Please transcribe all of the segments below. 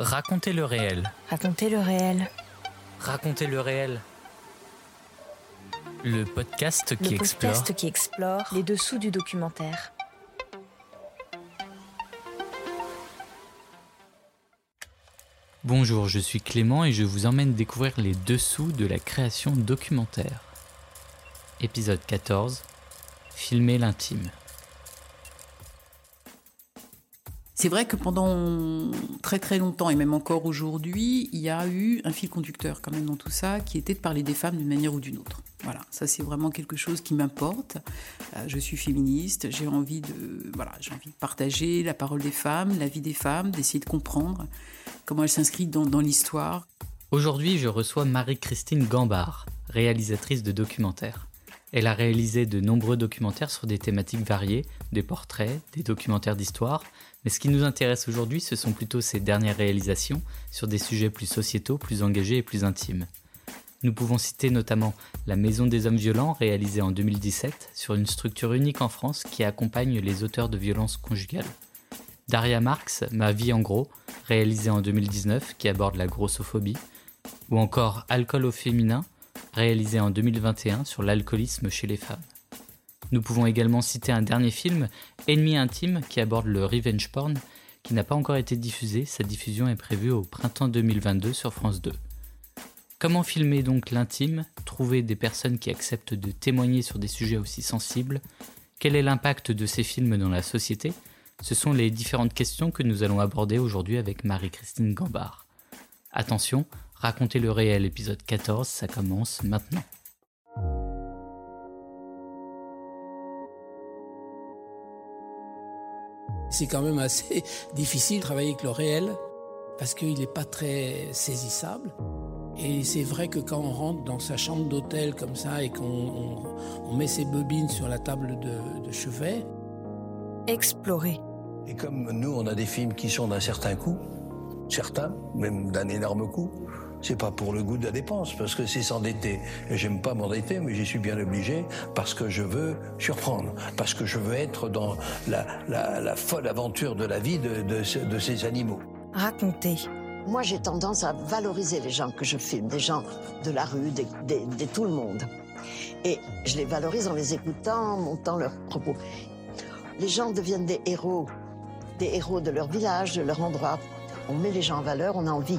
Racontez le réel. Racontez le réel. Racontez le réel. Le podcast qui Le explore. podcast qui explore les dessous du documentaire. Bonjour, je suis Clément et je vous emmène découvrir les dessous de la création documentaire. Épisode 14. Filmer l'intime. C'est vrai que pendant très très longtemps et même encore aujourd'hui, il y a eu un fil conducteur quand même dans tout ça, qui était de parler des femmes d'une manière ou d'une autre. Voilà, ça c'est vraiment quelque chose qui m'importe. Euh, je suis féministe, j'ai envie de voilà, j'ai envie de partager la parole des femmes, la vie des femmes, d'essayer de comprendre comment elles s'inscrivent dans, dans l'histoire. Aujourd'hui, je reçois Marie-Christine Gambard, réalisatrice de documentaires. Elle a réalisé de nombreux documentaires sur des thématiques variées, des portraits, des documentaires d'histoire, mais ce qui nous intéresse aujourd'hui, ce sont plutôt ses dernières réalisations sur des sujets plus sociétaux, plus engagés et plus intimes. Nous pouvons citer notamment La Maison des Hommes Violents, réalisée en 2017, sur une structure unique en France qui accompagne les auteurs de violences conjugales. Daria Marx, Ma vie en gros, réalisée en 2019, qui aborde la grossophobie, ou encore Alcool au féminin, réalisé en 2021 sur l'alcoolisme chez les femmes. Nous pouvons également citer un dernier film, Ennemi intime, qui aborde le revenge porn, qui n'a pas encore été diffusé, sa diffusion est prévue au printemps 2022 sur France 2. Comment filmer donc l'intime, trouver des personnes qui acceptent de témoigner sur des sujets aussi sensibles? Quel est l'impact de ces films dans la société? Ce sont les différentes questions que nous allons aborder aujourd'hui avec Marie-Christine Gambard. Attention, Racontez le réel, épisode 14, ça commence maintenant. C'est quand même assez difficile de travailler avec le réel parce qu'il n'est pas très saisissable. Et c'est vrai que quand on rentre dans sa chambre d'hôtel comme ça et qu'on on, on met ses bobines sur la table de, de chevet, Explorer. Et comme nous, on a des films qui sont d'un certain coût, certains, même d'un énorme coût, c'est pas pour le goût de la dépense, parce que c'est s'endetter. Et j'aime pas m'endetter, mais j'y suis bien obligé, parce que je veux surprendre, parce que je veux être dans la, la- la folle aventure de la vie de, de ce- de ces animaux. Raconter. Moi, j'ai tendance à valoriser les gens que je filme, des gens de la rue, des- des- de tout le monde. Et je les valorise en les écoutant, en montant leurs propos. Les gens deviennent des héros, des héros de leur village, de leur endroit. On met les gens en valeur, on a envie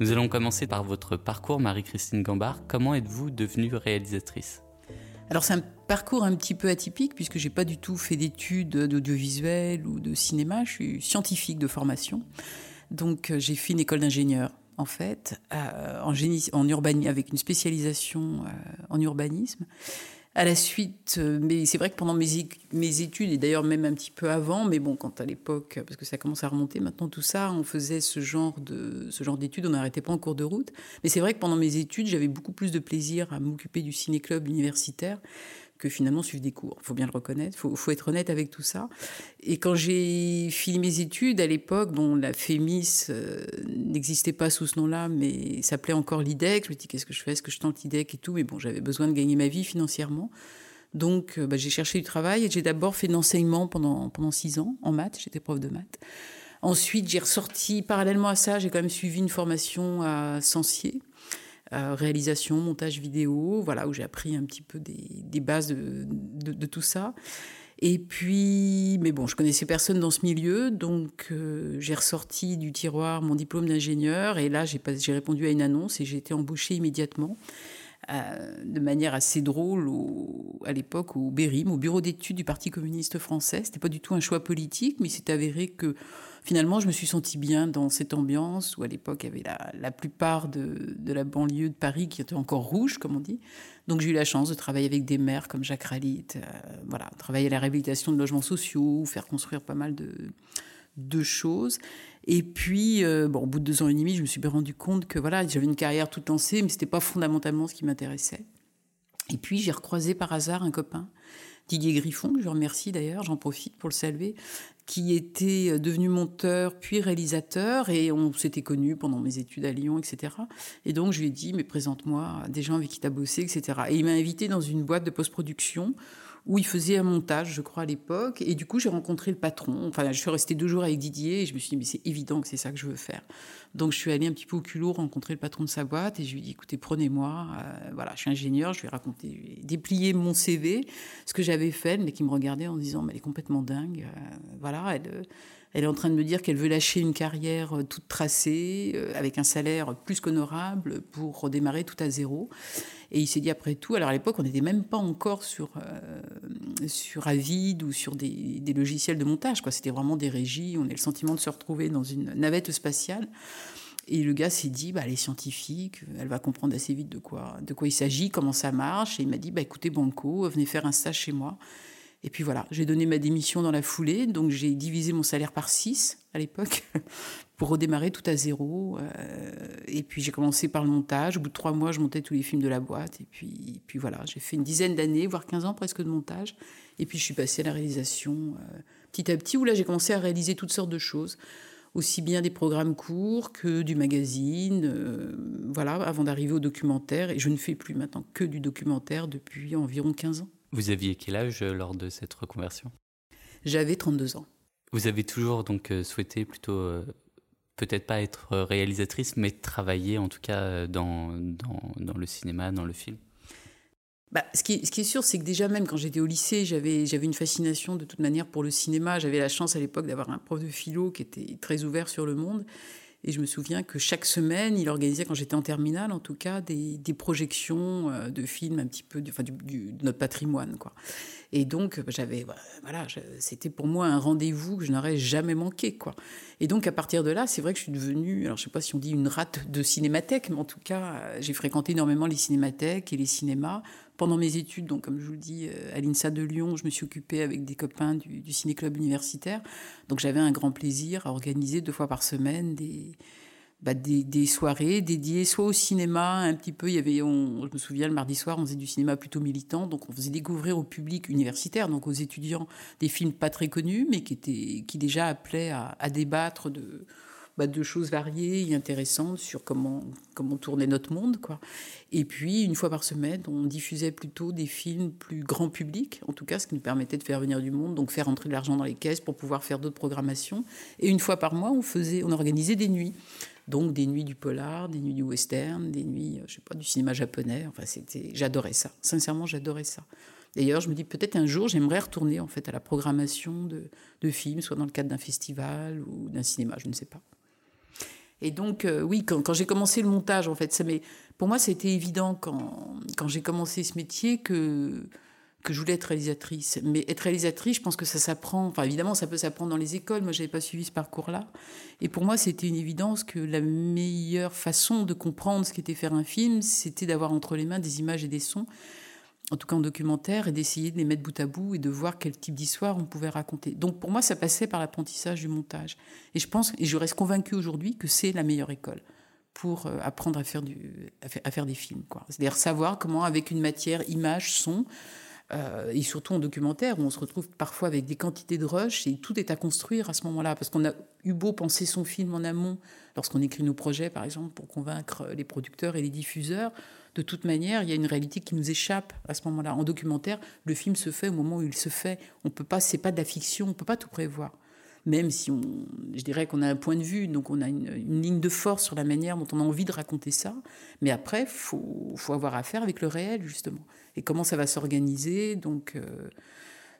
Nous allons commencer par votre parcours, Marie-Christine Gambard. Comment êtes-vous devenue réalisatrice? Alors c'est un parcours un petit peu atypique puisque j'ai pas du tout fait d'études d'audiovisuel ou de cinéma. Je suis scientifique de formation, donc euh, j'ai fait une école d'ingénieur en fait euh, en génie, en urbanisme avec une spécialisation euh, en urbanisme. À la suite, euh, mais c'est vrai que pendant mes, mes études et d'ailleurs même un petit peu avant, mais bon, quand à l'époque, parce que ça commence à remonter maintenant tout ça, on faisait ce genre ce genre d'études, on n'arrêtait pas en cours de route. Mais c'est vrai que pendant mes études, j'avais beaucoup plus de plaisir à m'occuper du ciné-club universitaire que finalement suivre des cours. Il faut bien le reconnaître, il faut, faut être honnête avec tout ça. Et quand j'ai fini mes études, à l'époque, bon, la FEMIS euh, n'existait pas sous ce nom-là, mais s'appelait encore l'IDEC. Je me dis, qu'est-ce que je fais? Est-ce que je tente l'IDEC et tout? Mais bon, j'avais besoin de gagner ma vie financièrement. Donc, euh, bah, j'ai cherché du travail et j'ai d'abord fait de l'enseignement pendant, pendant six ans en maths. J'étais prof de maths. Ensuite, j'ai ressorti, parallèlement à ça, j'ai quand même suivi une formation à Sancier, euh, réalisation, montage vidéo, voilà, où j'ai appris un petit peu des, bases de tout ça. Et puis, mais bon, je connaissais personne dans ce milieu, donc euh, j'ai ressorti du tiroir mon diplôme d'ingénieur et là j'ai répondu à une annonce et j'ai été embauchée immédiatement. Euh, de manière assez drôle à l'époque au BERIM, au Bureau d'études du Parti communiste français. C'était pas du tout un choix politique, mais c'est avéré que finalement je me suis sentie bien dans cette ambiance où à l'époque il y avait la, la plupart de, de, la banlieue de Paris qui était encore rouge, comme on dit. Donc j'ai eu la chance de travailler avec des maires comme Jacques Ralit, euh, voilà, travailler à la réhabilitation de logements sociaux, faire construire pas mal de, de choses. Et puis, euh, bon, au bout de deux ans et demi, je me suis bien rendu compte que voilà, j'avais une carrière toute lancée, mais c'était pas fondamentalement ce qui m'intéressait. Et puis, j'ai recroisé par hasard un copain, Didier Griffon, que je remercie d'ailleurs, j'en profite pour le saluer, qui était euh, devenu monteur puis réalisateur, et on s'était connus pendant mes études à Lyon, etc. Et donc, je lui ai dit, mais présente-moi des gens avec qui tu as bossé, etc. Et il m'a invité dans une boîte de post-production où il faisait un montage, je crois, à l'époque. Et du coup, j'ai rencontré le patron. Enfin, je suis restée deux jours avec Didier et je me suis dit, mais c'est évident que c'est ça que je veux faire. Donc, je suis allée un petit peu au culot rencontrer le patron de sa boîte et je lui ai dit, écoutez, prenez-moi. Euh, voilà, je suis ingénieur. Je lui ai raconté, déplié mon CV, ce que j'avais fait, mais qui me regardait en disant, mais elle est complètement dingue. Euh, voilà, elle elle est en train de me dire qu'elle veut lâcher une carrière euh, toute tracée, euh, avec un salaire plus qu'honorable, pour redémarrer tout à zéro. Et il s'est dit après tout, alors à l'époque, on n'était même pas encore sur, euh, sur Avid ou sur des, des logiciels de montage. Quoi. C'était vraiment des régies. On a le sentiment de se retrouver dans une navette spatiale. Et le gars s'est dit, bah, elle est scientifique, elle va comprendre assez vite de quoi, de quoi il s'agit, comment ça marche. Et il m'a dit, bah, écoutez, Banco, venez faire un stage chez moi. Et puis voilà, j'ai donné ma démission dans la foulée, donc j'ai divisé mon salaire par 6 à l'époque pour redémarrer tout à zéro. Euh, et puis j'ai commencé par le montage. Au bout de trois mois, je montais tous les films de la boîte. Et puis, puis voilà, j'ai fait une dizaine d'années, voire 15 ans presque de montage. Et puis je suis passée à la réalisation euh, petit à petit, où là j'ai commencé à réaliser toutes sortes de choses aussi bien des programmes courts que du magazine, euh, voilà, avant d'arriver au documentaire. Et je ne fais plus maintenant que du documentaire depuis environ 15 ans. Vous aviez quel âge euh, lors de cette reconversion? J'avais 32 ans. Vous avez toujours donc euh, souhaité plutôt euh, peut-être pas être réalisatrice, mais travailler en tout cas dans, dans, dans le cinéma, dans le film? Bah, ce, qui ce, qui est, sûr, c'est que déjà même quand j'étais au lycée, j'avais une fascination de toute manière pour le cinéma. J'avais la chance à l'époque d'avoir un prof de philo qui était très ouvert sur le monde. Et je me souviens que chaque semaine, il organisait, quand j'étais en terminale en tout cas, des, des projections euh, de films un petit peu du, enfin, du, de notre patrimoine. Quoi. Et donc, j'avais, voilà, c'était pour moi un rendez-vous que je n'aurais jamais manqué. Quoi. Et donc, à partir de là, c'est vrai que je suis devenue, alors je ne sais pas si on dit une rate de cinémathèque, mais en tout cas, j'ai fréquenté énormément les cinémathèques et les cinémas pendant mes études, donc comme je vous dis, euh, à l'INSA de Lyon, je me suis occupée avec des copains du, du ciné-club universitaire. Donc j'avais un grand plaisir à organiser deux fois par semaine des, bah, des, soirées dédiées soit au cinéma, un petit peu. Il y avait, je me souviens, le mardi soir, on faisait du cinéma plutôt militant, donc on faisait découvrir au public universitaire, donc aux étudiants, des films pas très connus, mais qui étaient, qui déjà appelaient à, à débattre de bah, de choses variées et intéressantes sur comment, comment tournait notre monde. Quoi. Et puis, une fois par semaine, on diffusait plutôt des films plus grand public, en tout cas, ce qui nous permettait de faire venir du monde, donc faire entrer de l'argent dans les caisses pour pouvoir faire d'autres programmations. Et une fois par mois, on, faisait, on organisait des nuits. Donc des nuits du polar, des nuits du western, des nuits, je sais pas, du cinéma japonais. Enfin, c'était, j'adorais ça. Sincèrement, j'adorais ça. D'ailleurs, je me dis peut-être un jour, j'aimerais retourner en fait à la programmation de, de films, soit dans le cadre d'un festival ou d'un cinéma, je ne sais pas. Et donc, euh, oui, quand, j'ai commencé le montage, en fait, ça pour moi, c'était évident quand, quand j'ai commencé ce métier que, que je voulais être réalisatrice. Mais être réalisatrice, je pense que ça s'apprend. Enfin, évidemment, ça peut s'apprendre dans les écoles. Moi, je n'avais pas suivi ce parcours-là. Et pour moi, c'était une évidence que la meilleure façon de comprendre ce qu'était faire un film, c'était d'avoir entre les mains des images et des sons en tout cas en documentaire, et d'essayer de les mettre bout à bout et de voir quel type d'histoire on pouvait raconter. Donc pour moi, ça passait par l'apprentissage du montage. Et je pense, et je reste convaincue aujourd'hui que c'est la meilleure école pour euh, apprendre à faire, du, à faire, des films. C'est-à-dire savoir comment, avec une matière, image, son, euh, et surtout en documentaire, où on se retrouve parfois avec des quantités de rush, et tout est à construire à ce moment-là, parce qu'on a eu beau penser son film en amont, lorsqu'on écrit nos projets, par exemple, pour convaincre les producteurs et les diffuseurs, de toute manière, il y a une réalité qui nous échappe à ce moment-là. En documentaire, le film se fait au moment où il se fait. On peut pas, c'est pas de la fiction, on peut pas tout prévoir. Même si on, je dirais qu'on a un point de vue, donc on a une, ligne de force sur la manière dont on a envie de raconter ça. Mais après, faut, faut avoir affaire avec le réel justement et comment ça va s'organiser. Donc, euh,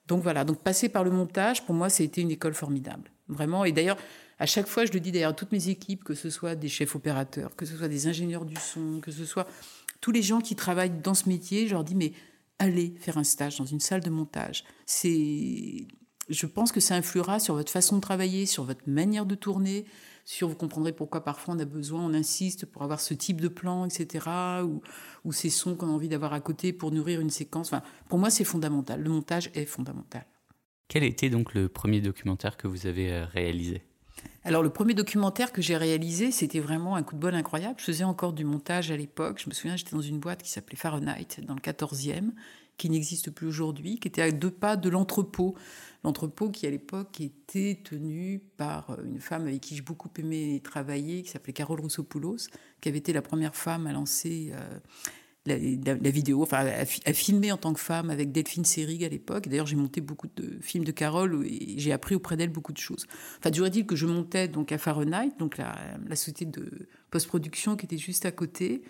Donc voilà, donc passer par le montage, pour moi, c'était une école formidable. Vraiment. Et d'ailleurs, à chaque fois, je le dis d'ailleurs à toutes mes équipes, que ce soit des chefs opérateurs, que ce soit des ingénieurs du son, que ce soit tous les gens qui travaillent dans ce métier, je leur dis, mais allez faire un stage dans une salle de montage. C'est, je pense que ça influera sur votre façon de travailler, sur votre manière de tourner, sur vous comprendrez pourquoi parfois on a besoin, on insiste pour avoir ce type de plan, etc. Ou, ou ces sons qu'on a envie d'avoir à côté pour nourrir une séquence. Enfin, pour moi, c'est fondamental. Le montage est fondamental. Quel était donc le premier documentaire que vous avez euh, réalisé? Alors le premier documentaire que j'ai réalisé, c'était vraiment un coup de bol incroyable. Je faisais encore du montage à l'époque. Je me souviens, j'étais dans une boîte qui s'appelait Fahrenheit, dans le 14e, qui n'existe plus aujourd'hui, qui était à deux pas de l'entrepôt. L'entrepôt qui, à l'époque, était tenu par une femme avec qui j'ai beaucoup aimé travailler, qui s'appelait Carole Roussopoulos, qui avait été la première femme à lancer euh, la, vidéo, enfin, à, filmer en tant que femme avec Delphine Seyrig à l'époque. D'ailleurs, j'ai monté beaucoup de films de Carole et j'ai appris auprès d'elle beaucoup de choses. Enfin, du dire que je montais donc à Fahrenheit, donc la, société de post-production qui était juste à côté.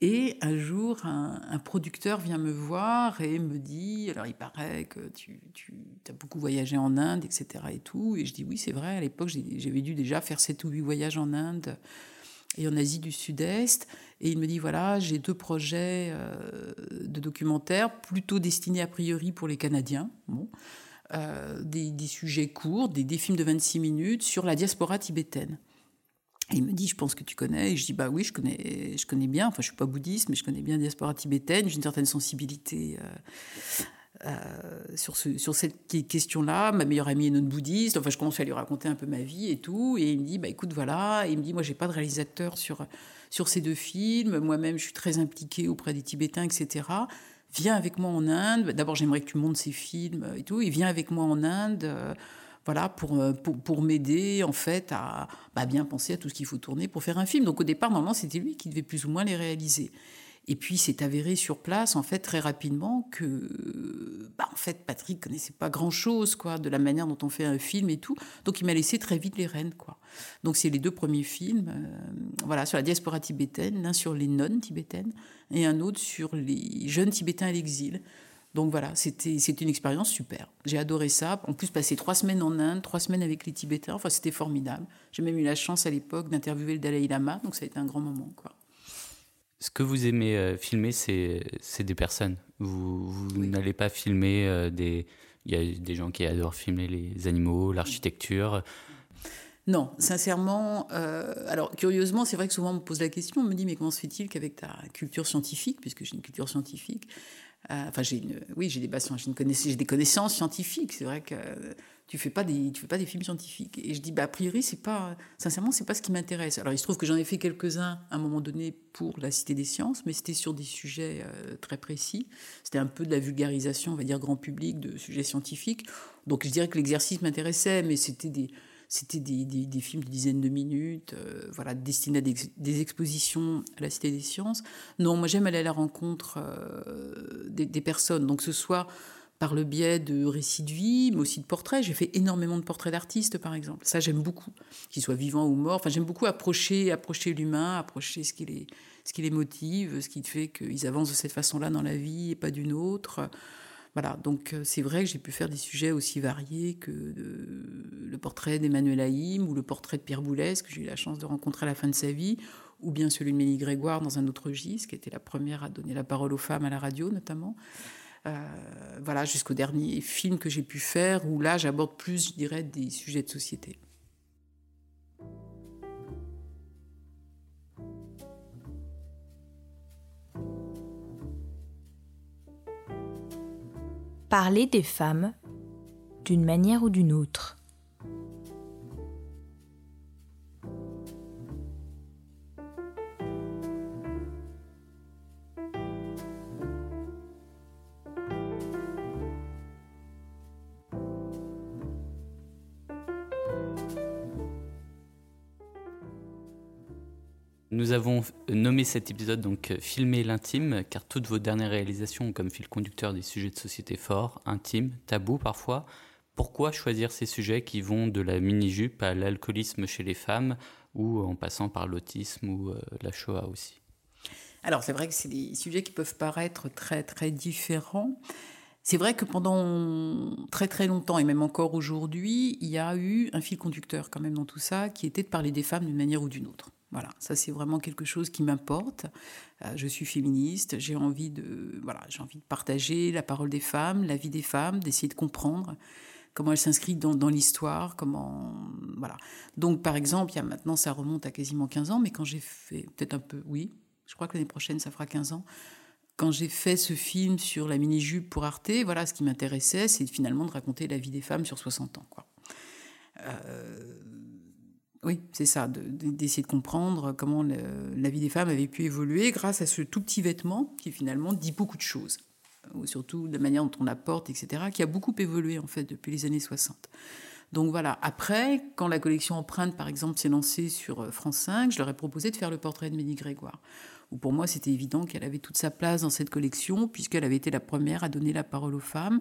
Et un jour, un, producteur vient me voir et me dit, alors il paraît que tu, tu as beaucoup voyagé en Inde, etc. Et tout. Et je dis oui, c'est vrai, à l'époque, j'avais dû déjà faire 7 ou 8 voyages en Inde et en Asie du Sud-Est. Et il me dit, voilà, j'ai deux projets euh, de documentaires plutôt destinés a priori pour les Canadiens. Bon. Euh, des, sujets courts, des, des, films de 26 minutes sur la diaspora tibétaine. Et il me dit, je pense que tu connais. Et je dis, bah oui, je connais, je connais bien. Enfin, je suis pas bouddhiste, mais je connais bien la diaspora tibétaine. J'ai une certaine sensibilité euh, sur, ce, sur cette question-là. Ma meilleure amie est non bouddhiste. Enfin, je commence à lui raconter un peu ma vie et tout. Et il me dit, bah écoute, voilà. Il me dit, moi, j'ai pas de réalisateur sur, sur ces deux films. Moi-même, je suis très impliquée auprès des Tibétains, etc. Viens avec moi en Inde. D'abord, j'aimerais que tu montes ces films et tout. Et viens avec moi en Inde. Euh, voilà, pour, pour, pour m'aider en fait à bah, bien penser à tout ce qu'il faut tourner pour faire un film. Donc au départ, normalement, c'était lui qui devait plus ou moins les réaliser. Et puis, c'est avéré sur place, en fait, très rapidement que, bah, en fait, Patrick connaissait pas grand-chose, quoi, de la manière dont on fait un film et tout. Donc, il m'a laissé très vite les rênes, quoi. Donc, c'est les deux premiers films, euh, voilà, sur la diaspora tibétaine, l'un sur les nonnes tibétaines et un autre sur les jeunes tibétains à l'exil. Donc voilà, c'était une expérience super. J'ai adoré ça. En plus, passer trois semaines en Inde, trois semaines avec les Tibétains, enfin, c'était formidable. J'ai même eu la chance à l'époque d'interviewer le Dalai Lama, donc ça a été un grand moment, quoi. Ce que vous aimez euh, filmer, c'est des personnes. Vous, n'allez pas filmer euh, des. Il y a des gens qui adorent filmer les animaux, l'architecture. Non, sincèrement, euh, alors curieusement, c'est vrai que souvent on me pose la question, on me dit mais comment se fait-il qu'avec ta culture scientifique, puisque j'ai une culture scientifique, enfin j'ai oui j'ai des j'ai des connaissances scientifiques, c'est vrai que tu fais pas des, tu fais pas des films scientifiques. Et je dis, bah, a priori, c'est pas, sincèrement, c'est pas ce qui m'intéresse. Alors, il se trouve que j'en ai fait quelques-uns à un moment donné pour la Cité des Sciences, mais c'était sur des sujets euh, très précis. C'était un peu de la vulgarisation, on va dire, grand public de sujets scientifiques. Donc, je dirais que l'exercice m'intéressait, mais c'était des, c'était des, des, films de dizaines de minutes, euh, voilà, destinés à des, expositions à la Cité des Sciences. Non, moi, j'aime aller à la rencontre euh, des, des personnes. Donc, ce soit par le biais de récits de vie, mais aussi de portraits. J'ai fait énormément de portraits d'artistes, par exemple. Ça, j'aime beaucoup, qu'ils soient vivants ou morts. Enfin, j'aime beaucoup approcher, approcher l'humain, approcher ce qui, les, ce qui les motive, ce qui fait qu'ils avancent de cette façon-là dans la vie et pas d'une autre. Voilà, donc euh, c'est vrai que j'ai pu faire des sujets aussi variés que le portrait d'Emmanuel Haïm ou le portrait de Pierre Boulez, que j'ai eu la chance de rencontrer à la fin de sa vie, ou bien celui de Mélie Grégoire dans un autre registre, qui était la première à donner la parole aux femmes à la radio notamment. Euh, voilà, jusqu'au dernier film que j'ai pu faire, où là j'aborde plus, je dirais, des sujets de société. Parler des femmes d'une manière ou d'une autre. Nous avons nommé cet épisode donc Filmer l'intime, car toutes vos dernières réalisations ont comme fil conducteur des sujets de société forts, intimes, tabous parfois. Pourquoi choisir ces sujets qui vont de la mini-jupe à l'alcoolisme chez les femmes, ou en passant par l'autisme ou euh, la Shoah aussi? Alors c'est vrai que c'est des sujets qui peuvent paraître très très différents. c'est vrai que pendant très très longtemps, et même encore aujourd'hui, il y a eu un fil conducteur quand même dans tout ça, qui était de parler des femmes d'une manière ou d'une autre. Voilà, ça c'est vraiment quelque chose qui m'importe. Euh, je suis féministe, j'ai envie de voilà, j'ai envie de partager la parole des femmes, la vie des femmes, d'essayer de comprendre comment elles s'inscrivent dans, dans l'histoire, comment voilà. Donc par exemple, il y a maintenant ça remonte à quasiment 15 ans, mais quand j'ai fait peut-être un peu, oui, je crois que l'année prochaine ça fera 15 ans. Quand j'ai fait ce film sur la mini-jupe pour Arte, voilà, ce qui m'intéressait, c'est finalement de raconter la vie des femmes sur 60 ans, quoi. Euh, oui, c'est ça, d'essayer de, comprendre comment la vie des femmes avait pu évoluer grâce à ce tout petit vêtement qui finalement dit beaucoup de choses, ou surtout la manière dont on la porte, etc., qui a beaucoup évolué en fait depuis les années 60. Donc voilà, après, quand la collection Empreinte, par exemple, s'est lancée sur euh, France 5, je leur ai proposé de faire le portrait de Mélie Grégoire. Où pour moi, c'était évident qu'elle avait toute sa place dans cette collection, puisqu'elle avait été la première à donner la parole aux femmes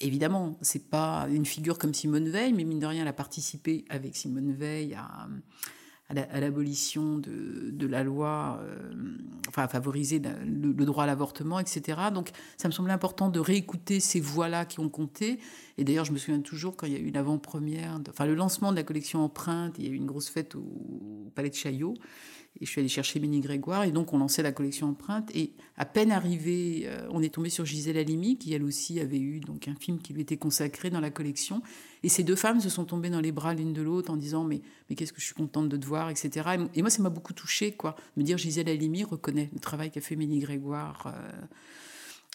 évidemment, c'est pas une figure comme Simone Veil, mais mine de rien, elle a participé avec Simone Veil à, l'abolition de, la loi, euh, enfin à favoriser le, droit à l'avortement, etc. Donc ça me semblait important de réécouter ces voix-là qui ont compté. Et d'ailleurs, je me souviens toujours quand il y a eu l'avant-première, enfin le lancement de la collection Empreinte, il y a eu une grosse fête au Palais de Chaillot. Et je suis allée chercher Ménie Grégoire, et donc on lançait la collection Empreinte. Et à peine arrivé, euh, on est tombé sur Gisèle Halimi, qui elle aussi avait eu donc un film qui lui était consacré dans la collection. Et ces deux femmes se sont tombées dans les bras l'une de l'autre en disant mais, mais qu'est-ce que je suis contente de te voir, etc. Et, moi, ça m'a beaucoup touchée, quoi. Me dire Gisèle Halimi reconnaît le travail qu'a fait Ménie Grégoire. Euh,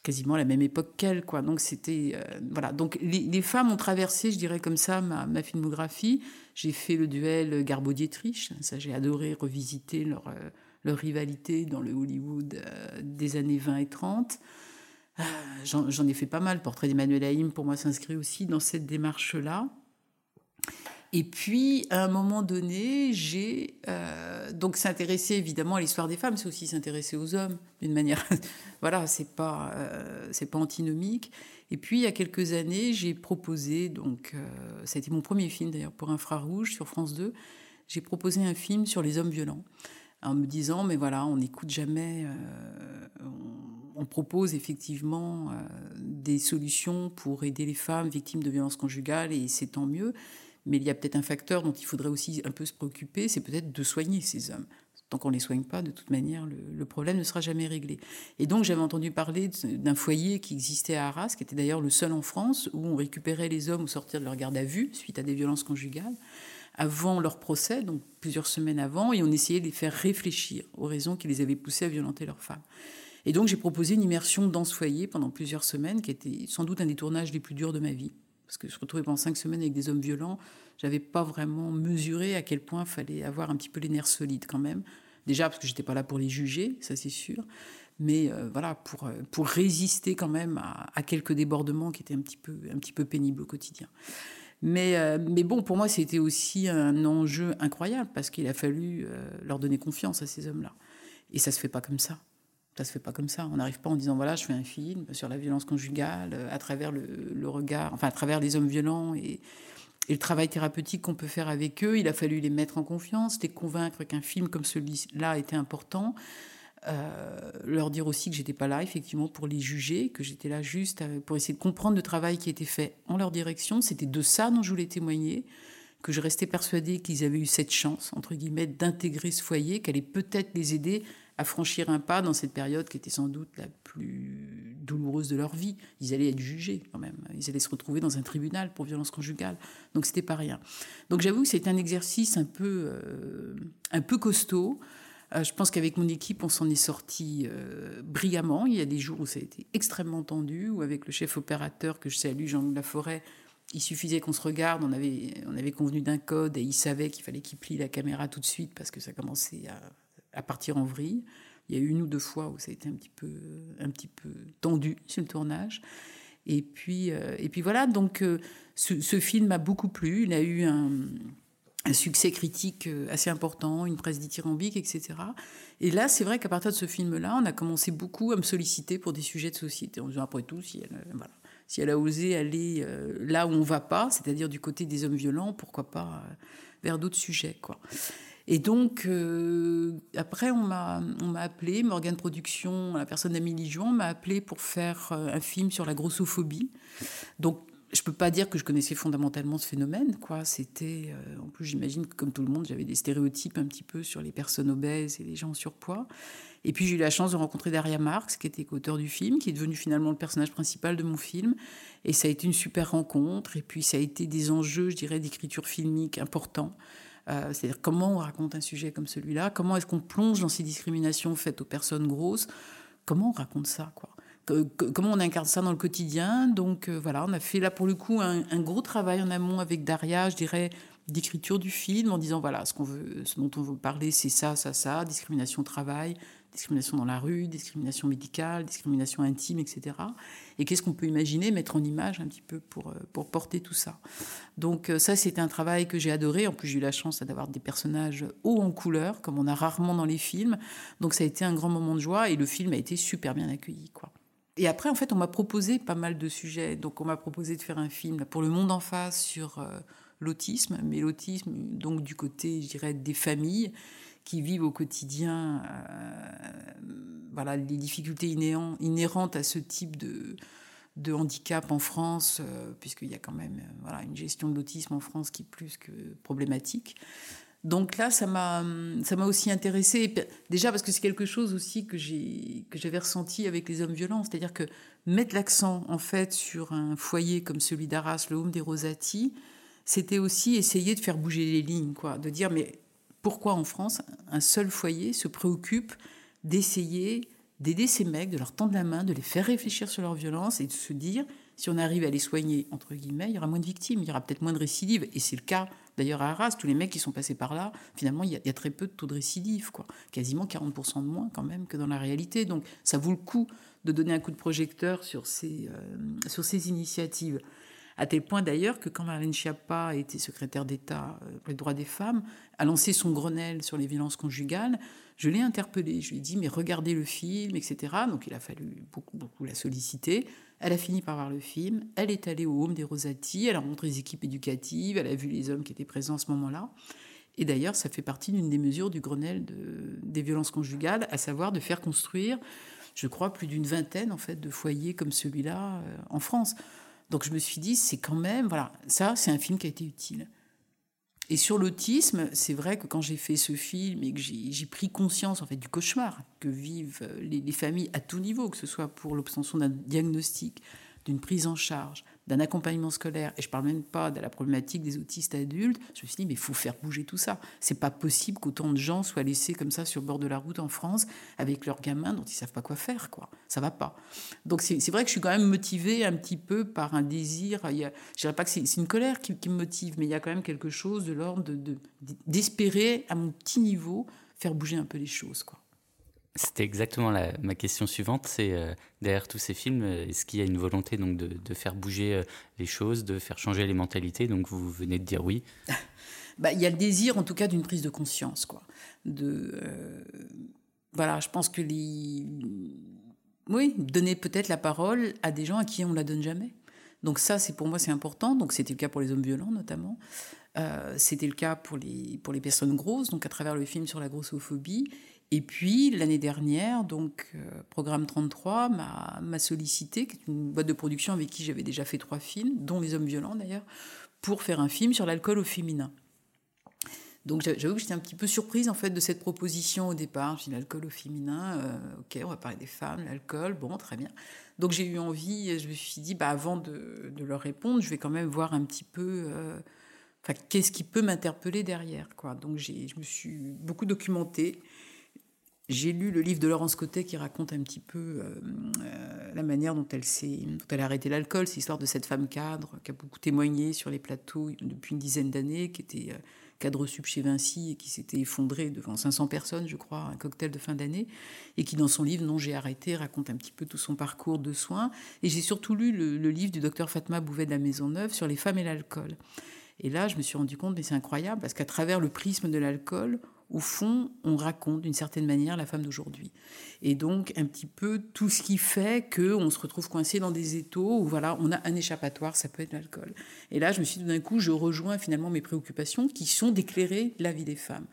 quasiment à la même époque qu'elle, quoi. Donc c'était euh, voilà. Donc les, femmes ont traversé, je dirais comme ça, ma, filmographie. J'ai fait le duel Garbaud-Dietrich. Ça, j'ai adoré revisiter leur, euh, leur rivalité dans le Hollywood euh, des années 20 et 30. J'en ai fait pas mal. Portrait d'Emmanuel Haïm, pour moi, s'inscrit aussi dans cette démarche-là. Et puis, à un moment donné, j'ai donc s'intéressé évidemment à l'histoire des femmes, c'est aussi s'intéresser aux hommes d'une manière. voilà, c'est pas euh, c'est pas antinomique. Et puis, il y a quelques années, j'ai proposé donc euh, ça a été mon premier film d'ailleurs pour Infrarouge sur France 2. J'ai proposé un film sur les hommes violents en me disant mais voilà, on n'écoute jamais. on, on, propose effectivement des solutions pour aider les femmes victimes de violences conjugales et c'est tant mieux. Mais il y a peut-être un facteur dont il faudrait aussi un peu se préoccuper, c'est peut-être de soigner ces hommes. Tant qu'on ne les soigne pas, de toute manière, le, problème ne sera jamais réglé. Et donc, j'avais entendu parler d'un foyer qui existait à Arras, qui était d'ailleurs le seul en France, où on récupérait les hommes au sortir de leur garde à vue, suite à des violences conjugales, avant leur procès, donc plusieurs semaines avant, et on essayait de les faire réfléchir aux raisons qui les avaient poussés à violenter leurs femmes. Et donc, j'ai proposé une immersion dans ce foyer pendant plusieurs semaines, qui était sans doute un des tournages les plus durs de ma vie parce que je me retrouvais pendant cinq semaines avec des hommes violents, j'avais pas vraiment mesuré à quel point il fallait avoir un petit peu les nerfs solides quand même. Déjà parce que j'étais pas là pour les juger, ça c'est sûr, mais euh, voilà pour euh, pour résister quand même à, quelques débordements qui étaient un petit peu un petit peu pénibles au quotidien. Mais, euh, mais bon, pour moi, c'était aussi un enjeu incroyable parce qu'il a fallu leur donner confiance à ces hommes-là. Et ça se fait pas comme ça. Ça se fait pas comme ça. On n'arrive pas en disant voilà, je fais un film sur la violence conjugale euh, à travers le, regard, enfin à travers les hommes violents et, le travail thérapeutique qu'on peut faire avec eux. Il a fallu les mettre en confiance, les convaincre qu'un film comme celui-là était important. Euh, leur dire aussi que j'étais pas là effectivement pour les juger, que j'étais là juste pour essayer de comprendre le travail qui était fait en leur direction. C'était de ça dont je voulais témoigner, que je restais persuadée qu'ils avaient eu cette chance entre guillemets d'intégrer ce foyer, qu'elle allait peut-être les aider à franchir un pas dans cette période qui était sans doute la plus douloureuse de leur vie. Ils allaient être jugés quand même. Ils allaient se retrouver dans un tribunal pour violence conjugale. Donc c'était pas rien. Donc j'avoue que c'est un exercice un peu, euh, un peu costaud. Euh, je pense qu'avec mon équipe, on s'en est sorti euh, brillamment. Il y a des jours où ça a été extrêmement tendu, où avec le chef opérateur que je salue, Jean-Loup Laforêt, il suffisait qu'on se regarde, on avait, on avait convenu d'un code et il savait qu'il fallait qu'il plie la caméra tout de suite parce que ça commençait à à partir en vrille. Il y a eu une ou deux fois où ça a été un petit peu, un petit peu tendu sur le tournage. Et puis, euh, et puis voilà, donc euh, ce, film m'a beaucoup plu. Il a eu un, succès critique euh, assez important, une presse dithyrambique, etc. Et là, c'est vrai qu'à partir de ce film-là, on a commencé beaucoup à me solliciter pour des sujets de société. En disant, après tout, si elle, voilà, si elle a osé aller là où on va pas, c'est-à-dire du côté des hommes violents, pourquoi pas vers d'autres sujets, quoi. Et donc, euh, après, on m'a, appelé, Morgane Production, la personne d'Amélie Juan m'a appelé pour faire euh, un film sur la grossophobie. Donc, je peux pas dire que je connaissais fondamentalement ce phénomène, quoi. C'était, euh, en plus, j'imagine que comme tout le monde, j'avais des stéréotypes un petit peu sur les personnes obèses et les gens en surpoids. Et puis j'ai eu la chance de rencontrer Daria Marx, qui était auteur du film, qui est devenu finalement le personnage principal de mon film. Et ça a été une super rencontre. Et puis ça a été des enjeux, je dirais, d'écriture filmique importants. Euh, c'est-à-dire comment on raconte un sujet comme celui-là, comment est-ce qu'on plonge dans ces discriminations faites aux personnes grosses, comment on raconte ça, quoi. comment on incarne ça dans le quotidien. Donc euh, voilà, on a fait là pour le coup un, gros travail en amont avec Daria, je dirais, d'écriture du film, en disant voilà, ce, qu'on veut, ce dont on veut parler, c'est ça, ça, ça, discrimination travail, discrimination dans la rue, discrimination médicale, discrimination intime, etc. Et qu'est-ce qu'on peut imaginer mettre en image un petit peu pour, euh, pour porter tout ça? Donc euh, ça, c'était un travail que j'ai adoré. En plus, j'ai eu la chance d'avoir des personnages hauts en couleur, comme on a rarement dans les films. Donc ça a été un grand moment de joie et le film a été super bien accueilli. Et après, en fait, on m'a proposé pas mal de sujets. Donc on m'a proposé de faire un film pour le monde en face sur... Euh, l'autisme, mais l'autisme donc du côté, je dirais, des familles qui vivent au quotidien euh, voilà, les difficultés inhérentes à ce type de, handicap en France, euh, puisqu'il y a quand même euh, voilà, une gestion de l'autisme en France qui est plus que problématique. Donc là, ça m'a, aussi intéressé, déjà parce que c'est quelque chose aussi que, que j'avais ressenti avec les hommes violents, c'est-à-dire que mettre l'accent en fait sur un foyer comme celui d'Arras, le Home des Rosati, c'était aussi essayer de faire bouger les lignes, quoi, de dire mais pourquoi en France, un seul foyer se préoccupe d'essayer d'aider ces mecs, de leur tendre la main, de les faire réfléchir sur leur violence et de se dire, si on arrive à les soigner, entre guillemets, il y aura moins de victimes, il y aura peut-être moins de récidives. Et c'est le cas d'ailleurs à Arras, tous les mecs qui sont passés par là, finalement, il y a, très peu de taux de récidive, quoi. quasiment 40% de moins quand même que dans la réalité. Donc ça vaut le coup de donner un coup de projecteur sur ces, euh, sur ces initiatives. À tel point d'ailleurs que quand Marlène Schiappa était secrétaire d'État euh, pour les droits des femmes, a lancé son Grenelle sur les violences conjugales, je l'ai interpellée. Je lui ai dit, mais regardez le film, etc. Donc il a fallu beaucoup, beaucoup la solliciter. Elle a fini par voir le film. Elle est allée au Home des Rosati. Elle a rencontré les équipes éducatives. Elle a vu les hommes qui étaient présents à ce moment-là. Et d'ailleurs, ça fait partie d'une des mesures du Grenelle des violences conjugales, à savoir de faire construire, je crois, plus d'une vingtaine en fait de foyers comme celui-là euh, en France. Donc je me suis dit, c'est quand même, voilà, ça, c'est un film qui a été utile. Et sur l'autisme, c'est vrai que quand j'ai fait ce film et que j'ai pris conscience en fait du cauchemar que vivent les, les familles à tout niveau, que ce soit pour l'obtention d'un diagnostic, d'une prise en charge, d'un accompagnement scolaire, et je parle même pas de la problématique des autistes adultes, je me suis dit, mais il faut faire bouger tout ça. C'est pas possible qu'autant de gens soient laissés comme ça sur le bord de la route en France avec leurs gamins dont ils savent pas quoi faire, quoi. Ça va pas. Donc c'est vrai que je suis quand même motivée un petit peu par un désir. Il y je dirais pas que c'est une colère qui, me motive, mais il y a quand même quelque chose de l'ordre d'espérer de, à mon petit niveau faire bouger un peu les choses, quoi. C'était exactement ma question suivante. C'est euh, derrière tous ces films, euh, est-ce qu'il y a une volonté donc de, faire bouger euh, les choses, de faire changer les mentalités? Donc vous venez de dire oui. bah, il y a le désir, en tout cas, d'une prise de conscience, quoi. De voilà, je pense que oui, donner peut-être la parole à des gens à qui on la donne jamais. Donc ça, c'est pour moi, c'est important. Donc c'était le cas pour les hommes violents notamment. c'était le cas pour les pour les personnes grosses, donc à travers le film sur la grossophobie. Et puis l'année dernière, donc euh, Programme 33 m'a sollicité, qui est une boîte de production avec qui j'avais déjà fait trois films, dont Les Hommes violents d'ailleurs, pour faire un film sur l'alcool au féminin. Donc j'avoue que j'étais un petit peu surprise en fait de cette proposition au départ. J'ai l'alcool au féminin, euh, ok, on va parler des femmes, l'alcool, bon, très bien. Donc j'ai eu envie, je me suis dit, bah, avant de, leur répondre, je vais quand même voir un petit peu, euh, qu'est-ce qui peut m'interpeller derrière, quoi. Donc je me suis beaucoup documentée. J'ai lu le livre de Laurence Cotet qui raconte un petit peu euh, euh, la manière dont elle, dont elle a arrêté l'alcool. C'est l'histoire de cette femme cadre qui a beaucoup témoigné sur les plateaux depuis une dizaine d'années, qui était euh, cadre sub chez Vinci et qui s'était effondrée devant 500 personnes, je crois, un cocktail de fin d'année, et qui dans son livre Non, j'ai arrêté raconte un petit peu tout son parcours de soins. Et j'ai surtout lu le, livre du docteur Fatma Bouvet de la Maison Neuve sur les femmes et l'alcool. Et là, je me suis rendu compte, mais c'est incroyable, parce qu'à travers le prisme de l'alcool, au fond, on raconte d'une certaine manière la femme d'aujourd'hui. Et donc, un petit peu tout ce qui fait qu'on se retrouve coincé dans des étaux où voilà, on a un échappatoire, ça peut être l'alcool. Et là, je me suis dit, d'un coup, je rejoins finalement mes préoccupations qui sont d'éclairer la vie des femmes.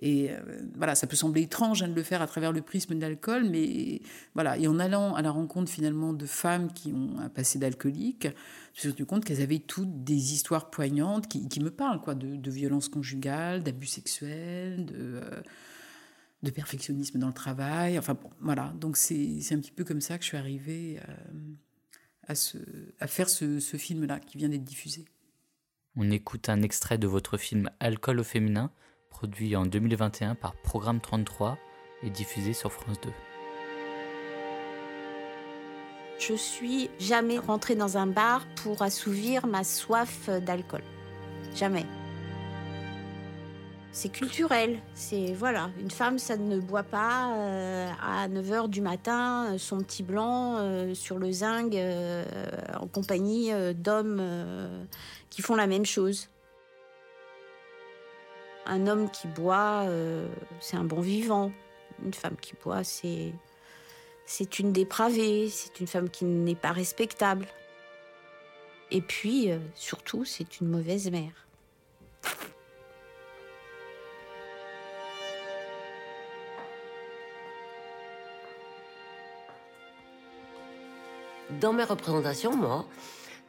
Et euh, voilà, ça peut sembler étrange hein, de le faire à travers le prisme de l'alcool, mais voilà. Et en allant à la rencontre finalement de femmes qui ont un passé d'alcoolique, je me suis rendu compte qu'elles avaient toutes des histoires poignantes qui, me parlent, quoi, de, de violence conjugale, d'abus sexuels, de, euh, de perfectionnisme dans le travail. Enfin bon, voilà. Donc c'est un petit peu comme ça que je suis arrivée euh, à, ce, à faire ce, ce film-là qui vient d'être diffusé. On écoute un extrait de votre film Alcool au féminin, produit en 2021 par Programme 33 et diffusé sur France 2. Je suis jamais rentrée dans un bar pour assouvir ma soif d'alcool. Jamais. C'est culturel. C'est voilà, une femme, ça ne boit pas euh, à 9h du matin euh, son petit blanc euh, sur le zinc en compagnie d'hommes qui font la même chose. Un homme qui boit, c'est un bon vivant. Une femme qui boit, c'est une dépravée, c'est une femme qui n'est pas respectable. Et puis, surtout, c'est une mauvaise mère. Dans mes représentations, moi,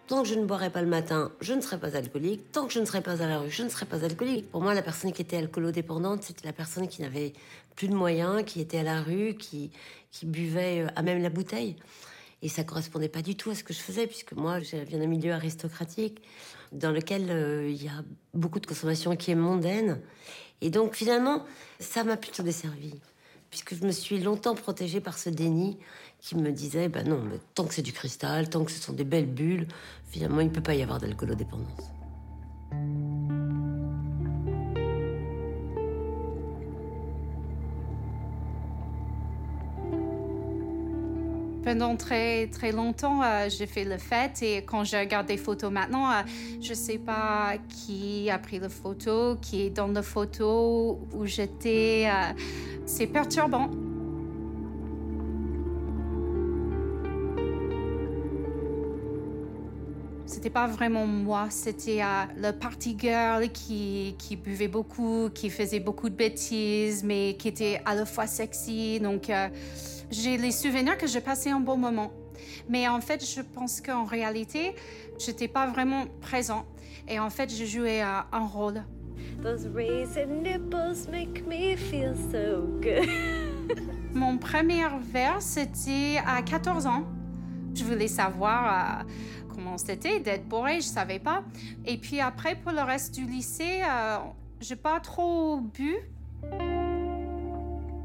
tant que je ne boirai pas le matin, je ne serai pas alcoolique. Tant que je ne serai pas à la rue, je ne serai pas alcoolique. Pour moi, la personne qui était alcoolodépendante, c'était la personne qui n'avait plus de moyens, qui était à la rue, qui, qui buvait euh, à même la bouteille. Et ça correspondait pas du tout à ce que je faisais, puisque moi, je viens d'un milieu aristocratique dans lequel euh, il y a beaucoup de consommation qui est mondaine. Et donc, finalement, ça m'a plutôt desservi, puisque je me suis longtemps protégée par ce déni qui me disait, ben non, mais tant que c'est du cristal, tant que ce sont des belles bulles, finalement, il ne peut pas y avoir d'alcoolodépendance. Pendant très, très longtemps, euh, j'ai fait le fait et quand je regarde des photos maintenant, euh, je sais pas qui a pris la photo, qui est dans la photo, où j'étais. Euh, c'est perturbant. C'était pas vraiment moi, c'était euh, le party girl qui, qui, buvait beaucoup, qui faisait beaucoup de bêtises, mais qui était à la fois sexy. Donc, euh, j'ai les souvenirs que j'ai passé un bon moment. Mais en fait, je pense qu'en réalité, j'étais pas vraiment présent. Et en fait, je jouais euh, un rôle. Those nipples make me feel so good. Mon premier verre, c'était à 14 ans. Je voulais savoir comment c'était d'être bourré, je savais pas. Et puis après, pour le reste du lycée, euh, j'ai pas trop bu.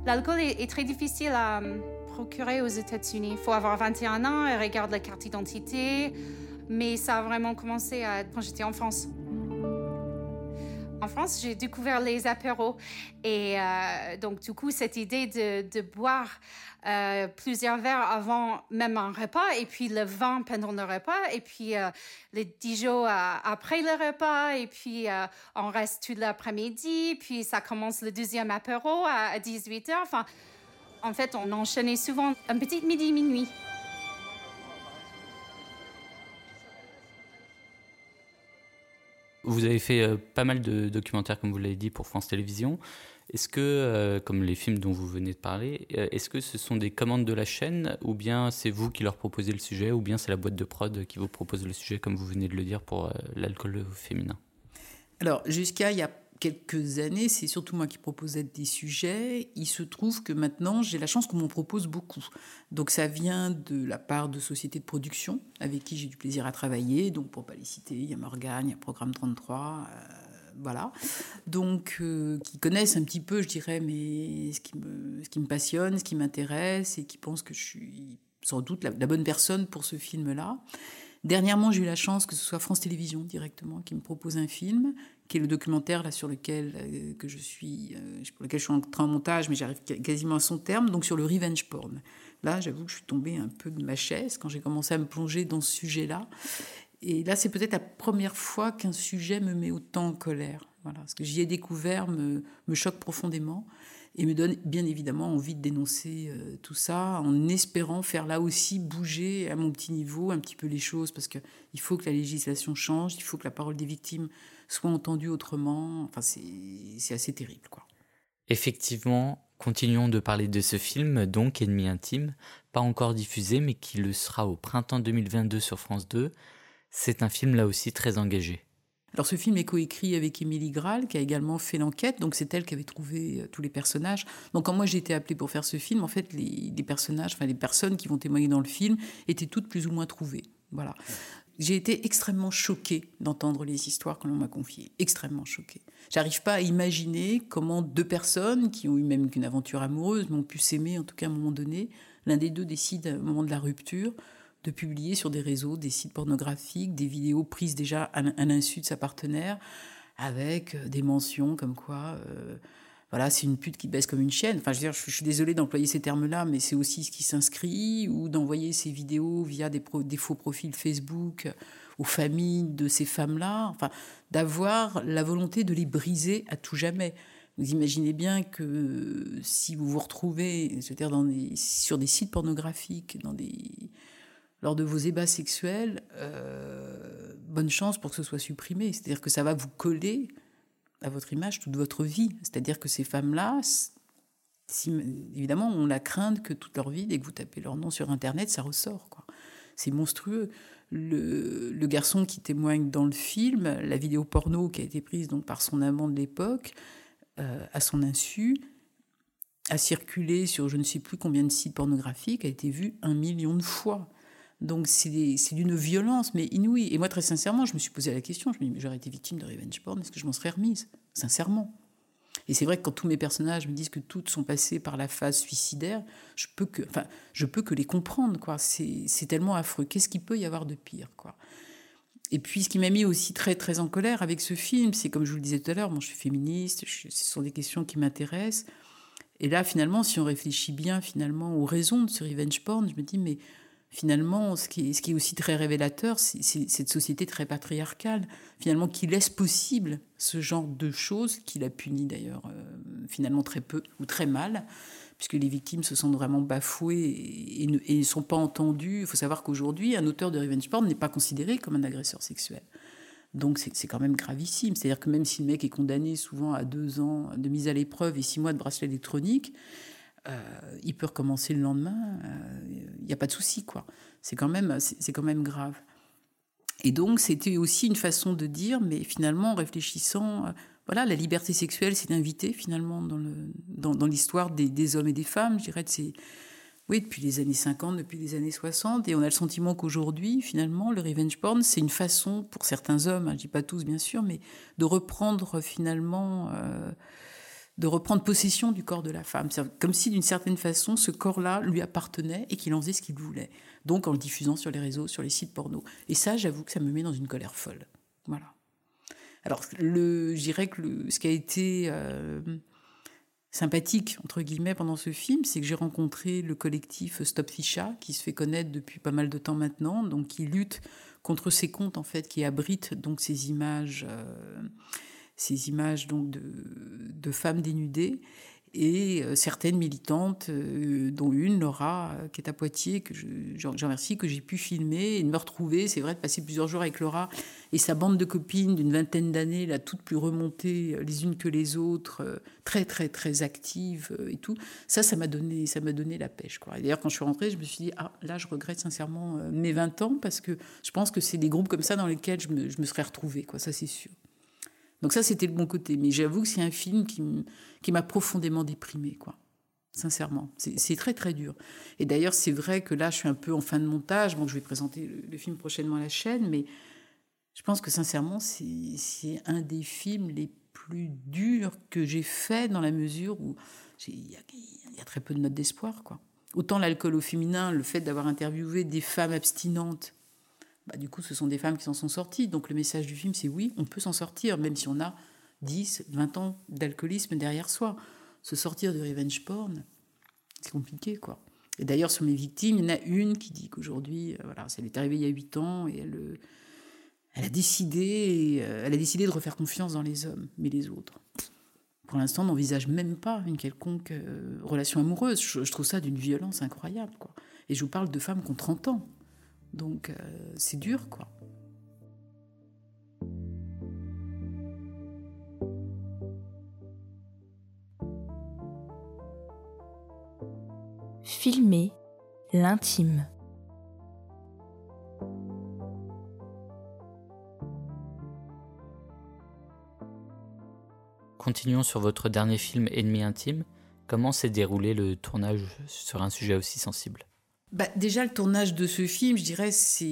L'alcool est, très difficile à euh, procurer aux États-Unis. Il faut avoir 21 ans et regarder la carte d'identité. Mais ça a vraiment commencé quand j'étais en France. En France, j'ai découvert les apéros. Et euh, donc, du coup, cette idée de, boire euh, plusieurs verres avant même un repas, et puis le vin pendant le repas, et puis euh, les jours après le repas, et puis on reste tout l'après-midi, puis ça commence le deuxième apéro à, 18h. Enfin, en fait, on enchaînait souvent un petit midi-minuit. Vous avez fait pas mal de documentaires, comme vous l'avez dit, pour France Télévisions. Est-ce que, euh, comme les films dont vous venez de parler, euh, est-ce que ce sont des commandes de la chaîne ou bien c'est vous qui leur proposez le sujet ou bien c'est la boîte de prod qui vous propose le sujet, comme vous venez de le dire, pour euh, l'alcool féminin? Alors, jusqu'à il y a quelques années, c'est surtout moi qui proposais des sujets. Il se trouve que maintenant, j'ai la chance qu'on m'en propose beaucoup. Donc ça vient de la part de sociétés de production avec qui j'ai du plaisir à travailler. Donc pour pas les citer, il y a Morgane, il y a Programme 33 voilà. Donc, euh, qui connaissent un petit peu, je dirais, mais ce qui me passionne, ce qui m'intéresse, et qui pensent que je suis sans doute la, bonne personne pour ce film-là. Dernièrement, j'ai eu la chance que ce soit France Télévisions directement qui me propose un film, qui est le documentaire là sur lequel euh, que je suis, euh, pour lequel je suis en train de montage, mais j'arrive quasiment à son terme, donc sur le revenge porn. Là, j'avoue que je suis tombée un peu de ma chaise quand j'ai commencé à me plonger dans ce sujet-là. Et là, c'est peut-être la première fois qu'un sujet me met autant en colère. Voilà, ce que j'y ai découvert me, me, choque profondément et me donne bien évidemment envie de dénoncer euh, tout ça en espérant faire là aussi bouger à mon petit niveau un petit peu les choses parce qu'il faut que la législation change, il faut que la parole des victimes soit entendue autrement. Enfin, c'est assez terrible, quoi. Effectivement, continuons de parler de ce film, donc Ennemi intime, pas encore diffusé, mais qui le sera au printemps 2022 sur France 2. C'est un film là aussi très engagé. Alors ce film est coécrit avec Émilie Graal, qui a également fait l'enquête, donc c'est elle qui avait trouvé euh, tous les personnages. Donc quand moi j'ai été appelée pour faire ce film, en fait les, personnages, enfin les personnes qui vont témoigner dans le film étaient toutes plus ou moins trouvées. Voilà. J'ai été extrêmement choquée d'entendre les histoires que l'on m'a confiées, extrêmement choquée. J'arrive pas à imaginer comment deux personnes qui ont eu même qu'une aventure amoureuse, m'ont pu s'aimer en tout cas à un moment donné, l'un des deux décide au moment de la rupture de publier sur des réseaux des sites pornographiques, des vidéos prises déjà à l'insu de sa partenaire, avec euh, des mentions comme quoi, euh, voilà, c'est une pute qui baisse comme une chienne. Enfin, je veux dire, je, suis désolée d'employer ces termes-là, mais c'est aussi ce qui s'inscrit, ou d'envoyer ces vidéos via des, faux profils Facebook aux familles de ces femmes-là. Enfin, d'avoir la volonté de les briser à tout jamais. Vous imaginez bien que si vous vous retrouvez, dire dans des, sur des sites pornographiques, dans des lors de vos ébats sexuels, euh, bonne chance pour que ce soit supprimé. C'est-à-dire que ça va vous coller à votre image toute votre vie. C'est-à-dire que ces femmes-là, évidemment, on la crainte que toute leur vie, dès que vous tapez leur nom sur Internet, ça ressort. C'est monstrueux. Le, garçon qui témoigne dans le film, la vidéo porno qui a été prise donc par son amant de l'époque, euh, à son insu, a circulé sur je ne sais plus combien de sites pornographiques, a été vue un million de fois. Donc c'est d'une violence, mais inouïe. Et moi, très sincèrement, je me suis posé la question, je me dis, mais j'aurais été victime de revenge porn, est-ce que je m'en serais remise? Sincèrement. Et c'est vrai que quand tous mes personnages me disent que toutes sont passées par la phase suicidaire, je peux que, enfin, je peux que les comprendre, quoi. C'est tellement affreux. Qu'est-ce qu'il peut y avoir de pire, quoi? Et puis, ce qui m'a mis aussi très, très en colère avec ce film, c'est comme je vous le disais tout à l'heure, je suis féministe, ce sont des questions qui m'intéressent. Et là, finalement, si on réfléchit bien, finalement, aux raisons de ce revenge porn, je me dis, mais finalement, ce qui, est, aussi très révélateur, c'est cette société très patriarcale, finalement, qui laisse possible ce genre de choses, qui la punit d'ailleurs euh, finalement très peu ou très mal, puisque les victimes se sentent vraiment bafouées et, ne sont pas entendues. Il faut savoir qu'aujourd'hui, un auteur de revenge porn n'est pas considéré comme un agresseur sexuel. Donc c'est quand même gravissime. C'est-à-dire que même si le mec est condamné souvent à deux ans de mise à l'épreuve et six mois de bracelet électronique, il peut recommencer le lendemain, il euh, n'y a pas de souci, quoi. C'est quand, même, quand même grave. Et donc, c'était aussi une façon de dire, mais finalement, en réfléchissant, euh, voilà, la liberté sexuelle s'est invitée finalement dans, l'histoire des, hommes et des femmes, je dirais, c'est, oui, depuis les années 50, depuis les années 60, et on a le sentiment qu'aujourd'hui, finalement, le revenge porn, c'est une façon, pour certains hommes, hein, je dis pas tous bien sûr, mais de reprendre finalement de reprendre possession du corps de la femme. Comme si d'une certaine façon ce corps-là lui appartenait et qu'il en faisait ce qu'il voulait. Donc en le diffusant sur les réseaux, sur les sites porno. Et ça, j'avoue que ça me met dans une colère folle. Voilà. Alors, le, je dirais que ce qui a été euh, sympathique, entre guillemets, pendant ce film, c'est que j'ai rencontré le collectif Stop Ficha, qui se fait connaître depuis pas mal de temps maintenant, donc qui lutte contre ces comptes, en fait, qui abritent donc ces images. Euh, ces images donc de, de femmes dénudées et euh, certaines militantes, euh, dont une, Laura, euh, qui est à Poitiers, que j'en remercie, que j'ai pu filmer et de me retrouver. C'est vrai de passer plusieurs jours avec Laura et sa bande de copines d'une vingtaine d'années, là, toutes plus remontées les unes que les autres, très, très, très actives et tout. Ça, ça m'a donné, donné la pêche. Quoi. d'ailleurs, quand je suis rentrée, je me suis dit, ah, là, je regrette sincèrement mes 20 ans parce que je pense que c'est des groupes comme ça dans lesquels je me, je me serais retrouvée, quoi. Ça, c'est sûr. Donc ça, c'était le bon côté. Mais j'avoue que c'est un film qui m'a profondément déprimé, quoi. Sincèrement, c'est très très dur. Et d'ailleurs, c'est vrai que là, je suis un peu en fin de montage. Bon, je vais présenter le, film prochainement à la chaîne, mais je pense que sincèrement, c'est un des films les plus durs que j'ai fait dans la mesure où il y, y, a très peu de notes d'espoir, quoi. Autant l'alcool au féminin, le fait d'avoir interviewé des femmes abstinentes bah, du coup, ce sont des femmes qui s'en sont sorties. Donc le message du film, c'est oui, on peut s'en sortir, même si on a 10, 20 ans d'alcoolisme derrière soi. Se sortir de revenge porn, c'est compliqué, quoi. Et d'ailleurs, sur mes victimes, il y en a une qui dit qu'aujourd'hui, euh, voilà, ça lui est arrivé il y a 8 ans, et elle, euh, a décidé, euh, elle a décidé de refaire confiance dans les hommes, mais les autres. Pour l'instant, n'envisage même pas une quelconque relation amoureuse. Je, trouve ça d'une violence incroyable, quoi. Et je vous parle de femmes qui ont 30 ans. Donc, c'est dur, quoi. Filmer l'intime. Continuons sur votre dernier film Ennemi intime. Comment s'est déroulé le tournage sur un sujet aussi sensible? Bah, Déjà, le tournage de ce film, je dirais, c'est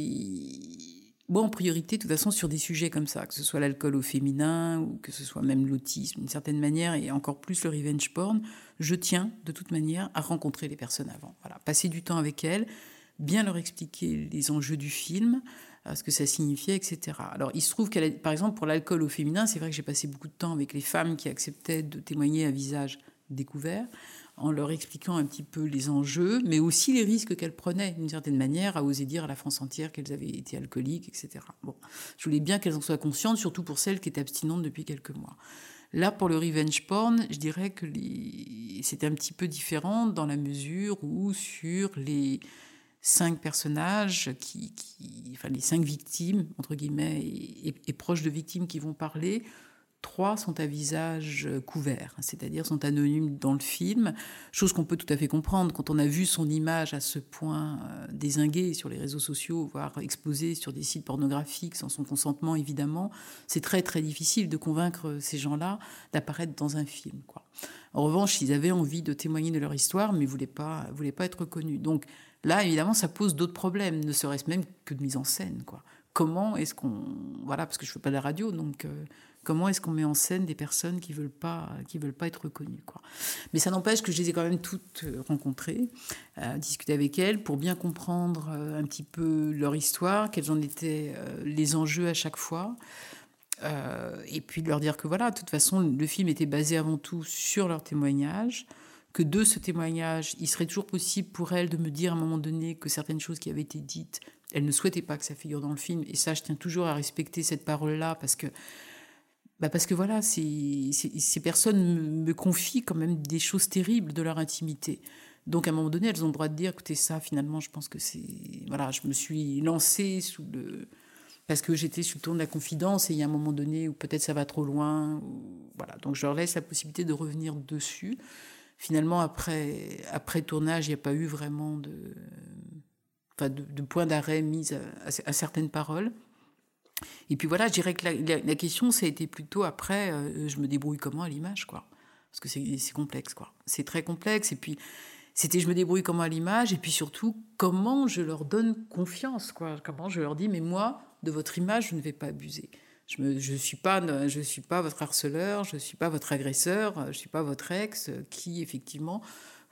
Bon, en priorité, de toute façon, sur des sujets comme ça, que ce soit l'alcool au féminin ou que ce soit même l'autisme, d'une certaine manière, et encore plus le revenge porn, je tiens de toute manière à rencontrer les personnes avant. Voilà, passer du temps avec elles, bien leur expliquer les enjeux du film, euh, ce que ça signifiait, etc. Alors, il se trouve qu'elle, par exemple, pour l'alcool au féminin, c'est vrai que j'ai passé beaucoup de temps avec les femmes qui acceptaient de témoigner à visage découvert en leur expliquant un petit peu les enjeux, mais aussi les risques qu'elles prenaient, d'une certaine manière, à oser dire à la France entière qu'elles avaient été alcooliques, etc. Bon, je voulais bien qu'elles en soient conscientes, surtout pour celles qui étaient abstinentes depuis quelques mois. Là, pour le revenge porn, je dirais que c'était un petit peu différent dans la mesure où sur les cinq personnages, qui, enfin les cinq victimes, entre guillemets, et proches de victimes qui vont parler, trois sont à visage couvert, c'est-à-dire sont anonymes dans le film, chose qu'on peut tout à fait comprendre quand on a vu son image à ce point euh, désinguée sur les réseaux sociaux, voire exposée sur des sites pornographiques sans son consentement évidemment. C'est très très difficile de convaincre ces gens-là d'apparaître dans un film. En revanche, ils avaient envie de témoigner de leur histoire, mais ne voulaient pas, voulaient pas être reconnus. Donc là, évidemment, ça pose d'autres problèmes, ne serait-ce même que de mise en scène. Comment est-ce qu'on... Voilà, parce que je ne fais pas de la radio, donc... Euh, Comment est-ce qu'on met en scène des personnes qui veulent pas, qui veulent pas être reconnues, quoi. Mais ça n'empêche que je les ai quand même toutes euh, rencontrées, euh, discuté avec elles pour bien comprendre euh, un petit peu leur histoire, quels en étaient les enjeux à chaque fois. et puis leur dire que voilà, de toute façon, le film était basé avant tout sur leur témoignage, que de ce témoignage, il serait toujours possible pour elles de me dire à un moment donné que certaines choses qui avaient été dites, elles ne souhaitaient pas que ça figure dans le film. Et ça, je tiens toujours à respecter cette parole-là parce que bah parce que voilà, ces, ces, personnes me confient quand même des choses terribles de leur intimité. Donc à un moment donné, elles ont le droit de dire, écoutez ça, finalement, je pense que c'est... Voilà, je me suis lancée sous le... Parce que j'étais sous le ton de la confidence et il y a un moment donné où peut-être ça va trop loin. Voilà, donc je leur laisse la possibilité de revenir dessus. Finalement, après, après tournage, il n'y a pas eu vraiment de, enfin, de, point d'arrêt mis à certaines paroles. Et puis voilà, je dirais que la, question, ça a été plutôt après, euh, je me débrouille comment à l'image, quoi. Parce que c'est complexe, quoi. C'est très complexe. Et puis, c'était je me débrouille comment à l'image, et puis surtout, comment je leur donne confiance, quoi. Comment je leur dis, mais moi, de votre image, je ne vais pas abuser. Je ne je suis, suis pas votre harceleur, je ne suis pas votre agresseur, je ne suis pas votre ex qui, effectivement,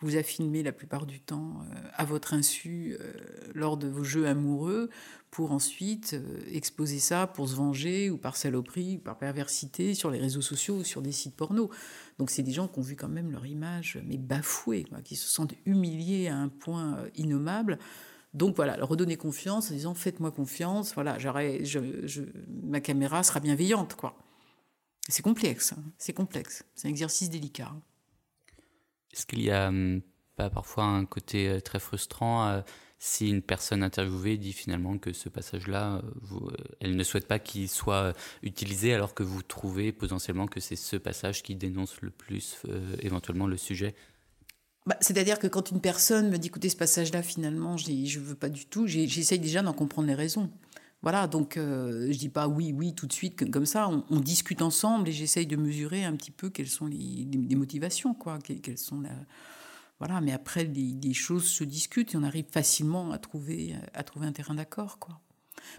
vous a filmé la plupart du temps euh, à votre insu euh, lors de vos jeux amoureux pour ensuite euh, exposer ça pour se venger ou par saloperie ou par perversité sur les réseaux sociaux ou sur des sites porno. Donc c'est des gens qui ont vu quand même leur image mais bafouée, qui se sentent humiliés à un point innommable. Donc voilà, leur redonner confiance en disant faites-moi confiance, voilà, je, ma caméra sera bienveillante, quoi. C'est complexe, hein, c'est complexe, c'est un exercice délicat. Est-ce qu'il y a hum, pas parfois un côté euh, très frustrant euh, si une personne interviewée dit finalement que ce passage-là, euh, elle ne souhaite pas qu'il soit utilisé alors que vous trouvez potentiellement que c'est ce passage qui dénonce le plus éventuellement le sujet? Bah, C'est-à-dire que quand une personne me dit écoutez ce passage-là finalement je ne veux pas du tout, j'essaye déjà d'en comprendre les raisons. Voilà, donc je je dis pas oui, oui tout de suite comme ça. On, discute ensemble et j'essaye de mesurer un petit peu quelles sont les, motivations, quoi, quelles, sont voilà. Mais après, les, choses se discutent et on arrive facilement à trouver à trouver un terrain d'accord, quoi.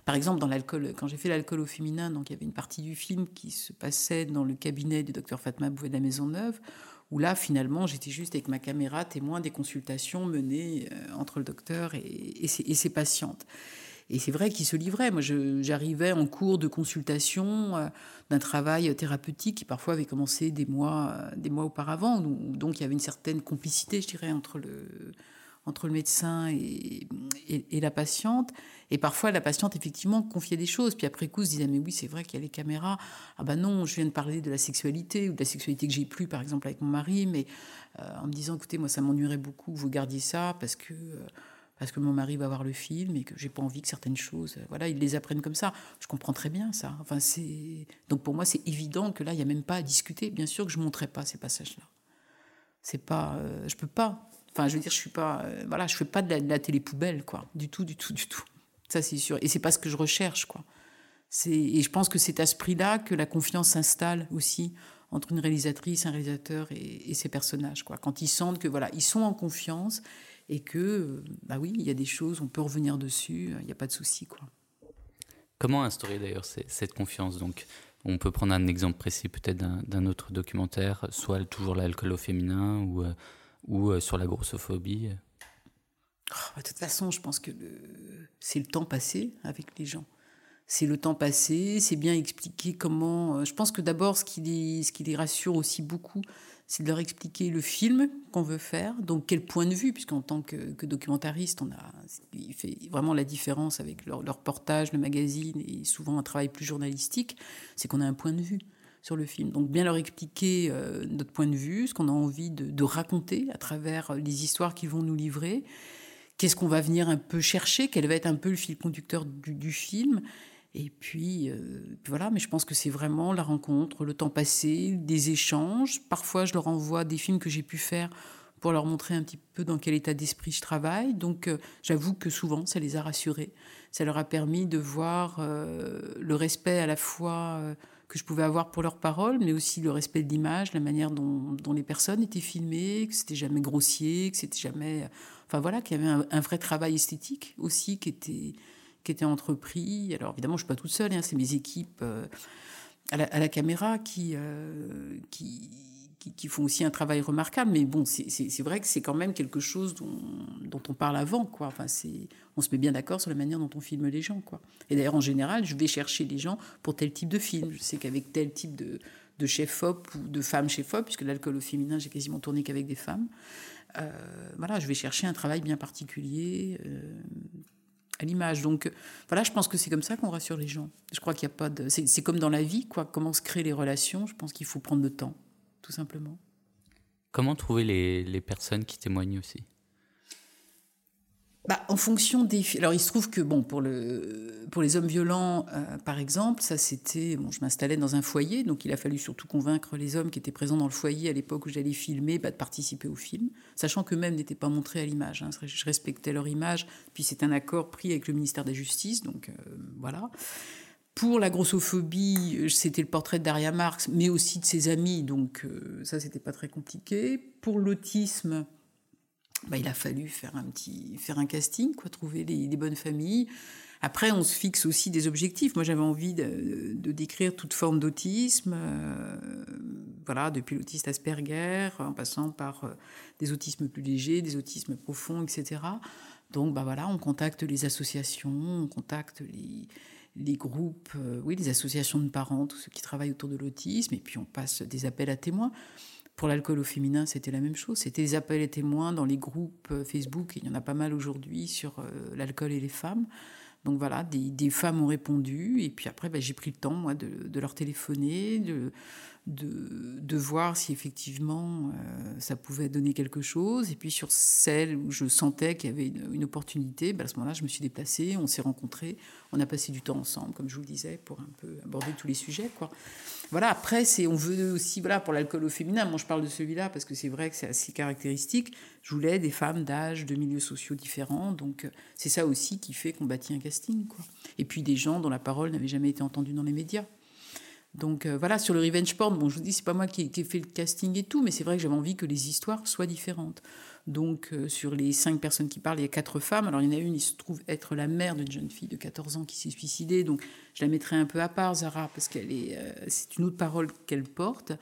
Par exemple, dans l'alcool, quand j'ai fait l'alcool au féminin, donc il y avait une partie du film qui se passait dans le cabinet du docteur Fatma Bouvet de la Maison Neuve, où là, finalement, j'étais juste avec ma caméra témoin des consultations menées euh, entre le docteur et, et ses patientes. Et c'est vrai qu'il se livrait. Moi, j'arrivais en cours de consultation euh, d'un travail thérapeutique qui parfois avait commencé des mois, euh, des mois auparavant. donc il y avait une certaine complicité, je dirais, entre le, médecin et, la patiente. Et parfois, la patiente, effectivement, confiait des choses. Puis après coup, se disait, mais oui, c'est vrai qu'il y a les caméras. Ah ben non, je viens de parler de la sexualité ou de la sexualité que j'ai plus, par exemple, avec mon mari. Mais euh, en me disant, écoutez, moi, ça m'ennuierait beaucoup, vous gardiez ça parce que... parce que mon mari va voir le film et que j'ai pas envie que certaines choses, euh, voilà, ils les apprennent comme ça. Je comprends très bien ça. Enfin, c'est donc pour moi c'est évident que là il y a même pas à discuter. Bien sûr que je montrerai pas ces passages-là. C'est pas, je peux pas. Enfin, je veux dire, je suis pas, voilà, je fais pas de la, de télé poubelle, quoi, du tout, du tout, du tout. Ça c'est sûr. Et c'est pas ce que je recherche, quoi. Et je pense que c'est à ce prix-là que la confiance s'installe aussi entre une réalisatrice, un réalisateur et, ses personnages. Quoi. Quand ils sentent que voilà, ils sont en confiance et que, bah oui, il y a des choses, on peut revenir dessus, il n'y a pas de souci. Quoi. Comment instaurer d'ailleurs cette confiance Donc, on peut prendre un exemple précis peut-être d'un autre documentaire, soit toujours l'alcool au féminin ou, euh, ou euh, sur la grossophobie? Oh, bah, de toute façon, je pense que c'est le temps passé avec les gens c'est le temps passé, c'est bien expliquer comment. Euh, je pense que d'abord, ce qui les, ce qui les rassure aussi beaucoup, c'est de leur expliquer le film qu'on veut faire, donc quel point de vue, puisqu'en tant que, documentariste, on a, il fait vraiment la différence avec leur, portage, le magazine et souvent un travail plus journalistique, c'est qu'on a un point de vue sur le film. Donc bien leur expliquer euh, notre point de vue, ce qu'on a envie de, raconter à travers les histoires qu'ils vont nous livrer, qu'est-ce qu'on va venir un peu chercher, quel va être un peu le fil conducteur du, du film, et puis, euh, voilà, mais je pense que c'est vraiment la rencontre, le temps passé, des échanges. Parfois, je leur envoie des films que j'ai pu faire pour leur montrer un petit peu dans quel état d'esprit je travaille. Donc, euh, j'avoue que souvent, ça les a rassurés. Ça leur a permis de voir euh, le respect à la fois que je pouvais avoir pour leurs paroles, mais aussi le respect de l'image, la manière dont, dont, les personnes étaient filmées, que c'était jamais grossier, que c'était jamais. Enfin voilà, qu'il y avait un, un, vrai travail esthétique aussi qui était qui était entrepris. Alors évidemment, je suis pas toute seule, hein, c'est mes équipes euh, à, la, caméra qui, euh, qui, qui, font aussi un travail remarquable. Mais bon, c'est vrai que c'est quand même quelque chose dont, on parle avant, quoi. Enfin, on se met bien d'accord sur la manière dont on filme les gens, quoi. Et d'ailleurs, en général, je vais chercher les gens pour tel type de film. Je sais qu'avec tel type de, de chef-op ou de femme chef-op, puisque l'alcool au féminin, j'ai quasiment tourné qu'avec des femmes. Euh, voilà, je vais chercher un travail bien particulier à l'image. Donc voilà, je pense que c'est comme ça qu'on rassure les gens. Je crois qu'il n'y a pas de. C'est comme dans la vie, quoi. Comment se créer les relations? Je pense qu'il faut prendre le temps, tout simplement. Comment trouver les personnes qui témoignent aussi? Bah, en fonction des. Alors, il se trouve que, bon, pour, le, pour les hommes violents, euh, par exemple, ça c'était. Bon, je m'installais dans un foyer, donc il a fallu surtout convaincre les hommes qui étaient présents dans le foyer à l'époque où j'allais filmer bah, de participer au film, sachant qu'eux-mêmes n'étaient pas montrés à l'image. Hein. Je respectais leur image, puis c'est un accord pris avec le ministère de la Justice, donc euh, voilà. Pour la grossophobie, c'était le portrait de Daria Marx, mais aussi de ses amis, donc euh, ça c'était pas très compliqué. Pour l'autisme, bah, il a fallu faire un petit faire un casting, quoi, trouver les, bonnes familles. Après, on se fixe aussi des objectifs. Moi, j'avais envie de, décrire toute forme d'autisme, euh, voilà, depuis l'autiste Asperger, en passant par euh, des autismes plus légers, des autismes profonds, etc. Donc, bah voilà, on contacte les associations, on contacte les, les groupes, euh, oui, les associations de parents, tous ceux qui travaillent autour de l'autisme, et puis on passe des appels à témoins. Pour l'alcool au féminin, c'était la même chose. C'était des appels et témoins dans les groupes euh, Facebook. Il y en a pas mal aujourd'hui sur euh, l'alcool et les femmes. Donc voilà, des, femmes ont répondu. Et puis après, ben, j'ai pris le temps, de, leur téléphoner, de, voir si effectivement euh, ça pouvait donner quelque chose. Et puis sur celle où je sentais qu'il y avait une, opportunité, ben, à ce moment-là, je me suis déplacée, on s'est rencontrés, on a passé du temps ensemble, comme je vous le disais, pour un peu aborder tous les sujets. Quoi. Voilà, après, c'est, on veut aussi, voilà, pour l'alcool au féminin, moi je parle de celui-là parce que c'est vrai que c'est assez caractéristique. Je voulais des femmes d'âge, de milieux sociaux différents, donc c'est ça aussi qui fait qu'on bâtit un casting. Quoi. Et puis des gens dont la parole n'avait jamais été entendue dans les médias. Donc euh, voilà, sur le revenge porn, bon, je vous dis, c'est pas moi qui, ai fait le casting et tout, mais c'est vrai que j'avais envie que les histoires soient différentes. Donc euh, sur les cinq personnes qui parlent, il y a quatre femmes. Alors il y en a une, il se trouve être la mère d'une jeune fille de 14 ans qui s'est suicidée, donc je la mettrai un peu à part, Zara, parce qu'elle est, euh, c'est une autre parole qu'elle porte.